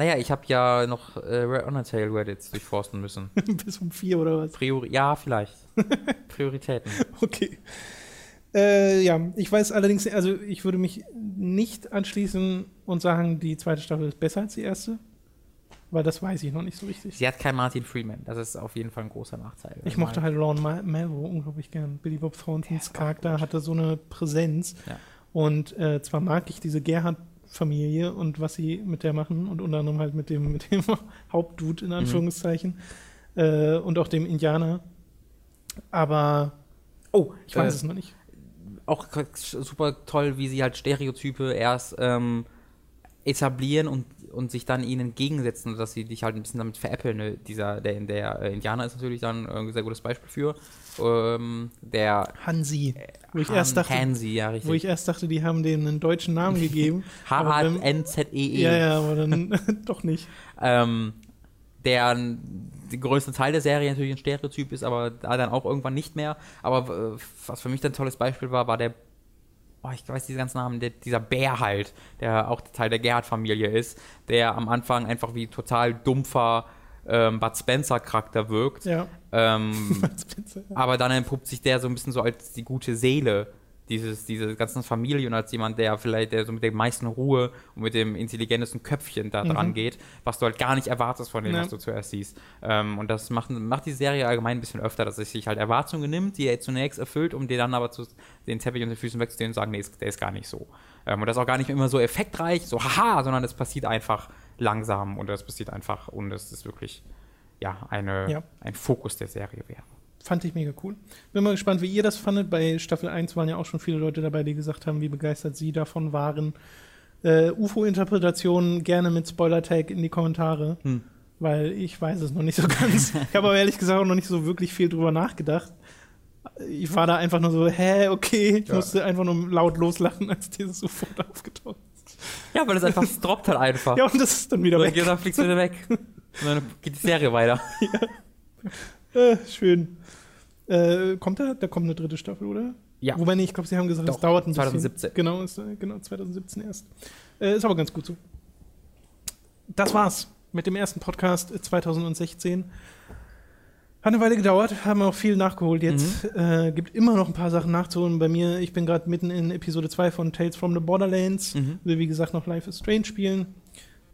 Naja, ich habe ja noch äh, Red Undertale Reddits durchforsten müssen. Bis um vier oder was? Priori ja, vielleicht. Prioritäten. Okay. Äh, ja, ich weiß allerdings, also ich würde mich nicht anschließen und sagen, die zweite Staffel ist besser als die erste. Weil das weiß ich noch nicht so richtig. Sie hat keinen Martin Freeman. Das ist auf jeden Fall ein großer Nachteil. Ich mochte halt Ron Melvo unglaublich gern. Billy Bob Thorntons Charakter hatte so eine Präsenz. Ja. Und äh, zwar mag ich diese Gerhard Familie und was sie mit der machen und unter anderem halt mit dem, mit dem Hauptdude in mhm. Anführungszeichen mhm. äh, und auch dem Indianer. Aber oh, ich weiß äh, es noch nicht. Auch super toll, wie sie halt Stereotype erst ähm, etablieren und, und sich dann ihnen entgegensetzen, dass sie dich halt ein bisschen damit veräppeln. Ne? Dieser, der, der äh, Indianer ist natürlich dann ein sehr gutes Beispiel für. Ähm, der Hansi. Wo ich Han, erst dachte, Hansi, ja, richtig. Wo ich erst dachte, die haben dem einen deutschen Namen gegeben. H-A-N-Z-E-E. -E. Ja, ja, aber dann doch nicht. Ähm, der der größte Teil der Serie natürlich ein Stereotyp ist, aber da dann auch irgendwann nicht mehr. Aber äh, was für mich ein tolles Beispiel war, war der oh, ich weiß diese ganzen Namen, der, dieser Bär halt, der auch Teil der Gerhard-Familie ist, der am Anfang einfach wie total dumpfer ähm, Bud Spencer-Charakter wirkt. Ja. Ähm, Spencer, ja. Aber dann entpuppt sich der so ein bisschen so als die gute Seele dieses, diese ganzen Familie und als jemand, der vielleicht der so mit der meisten Ruhe und mit dem intelligentesten Köpfchen da dran mhm. geht, was du halt gar nicht erwartest von dem, ja. was du zuerst siehst. Ähm, und das macht, macht die Serie allgemein ein bisschen öfter, dass es sich halt Erwartungen nimmt, die er zunächst erfüllt, um dir dann aber zu, den Teppich unter den Füßen wegzustehen und sagen, nee, der ist gar nicht so. Ähm, und das ist auch gar nicht immer so effektreich, so haha, sondern es passiert einfach langsam und es passiert einfach und es ist wirklich ja, eine, ja. ein Fokus der Serie wäre fand ich mega cool. Bin mal gespannt, wie ihr das fandet. Bei Staffel 1 waren ja auch schon viele Leute dabei, die gesagt haben, wie begeistert sie davon waren. Äh, UFO-Interpretationen gerne mit Spoiler-Tag in die Kommentare, hm. weil ich weiß es noch nicht so ganz. ich habe aber ehrlich gesagt auch noch nicht so wirklich viel drüber nachgedacht. Ich war da einfach nur so, hä, okay. Ich ja. musste einfach nur laut loslachen, als dieses UFO da aufgetaucht ist. Ja, weil es einfach, es droppt halt einfach. Ja, und das ist dann wieder und weg. Und dann fliegst du wieder weg. Und dann geht die Serie weiter. ja. Äh, schön. Äh, kommt da? Da kommt eine dritte Staffel, oder? Ja. Wobei nicht, ich glaube, sie haben gesagt, Doch, es dauert ein 2017. bisschen. Genau, ist, genau 2017 erst. Äh, ist aber ganz gut so. Das war's mit dem ersten Podcast 2016. Hat eine Weile gedauert, haben auch viel nachgeholt jetzt. Mhm. Äh, gibt immer noch ein paar Sachen nachzuholen bei mir. Ich bin gerade mitten in Episode 2 von Tales from the Borderlands. Mhm. Will, wie gesagt, noch Life is Strange spielen.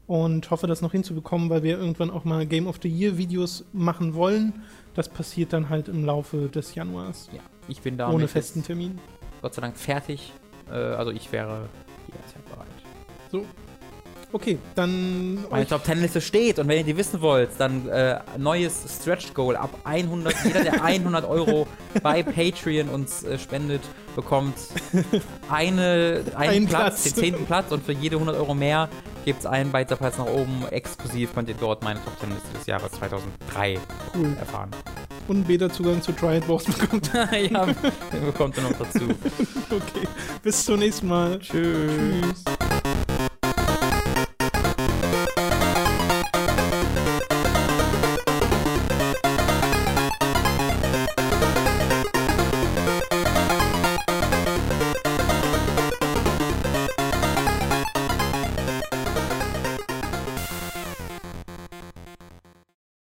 Und hoffe, das noch hinzubekommen, weil wir irgendwann auch mal Game of the Year Videos machen wollen. Das passiert dann halt im Laufe des Januars. Ja, ich bin da. Ohne festen Termin. Gott sei Dank fertig. Äh, also ich wäre jederzeit bereit. So. Okay, dann. Meine Top 10 Liste steht und wenn ihr die wissen wollt, dann äh, neues Stretch Goal ab 100. jeder, der 100 Euro bei Patreon uns äh, spendet, bekommt eine, einen Platz, Platz, den zehnten Platz und für jede 100 Euro mehr gibt es einen Beitragsplatz nach oben. Exklusiv könnt ihr dort meine Top 10 Liste des Jahres 2003 cool. erfahren. Und Beta-Zugang zu Try It Wars bekommt. ja, den bekommt ihr noch dazu. okay, bis zum nächsten Mal. Tschüss. Tschüss.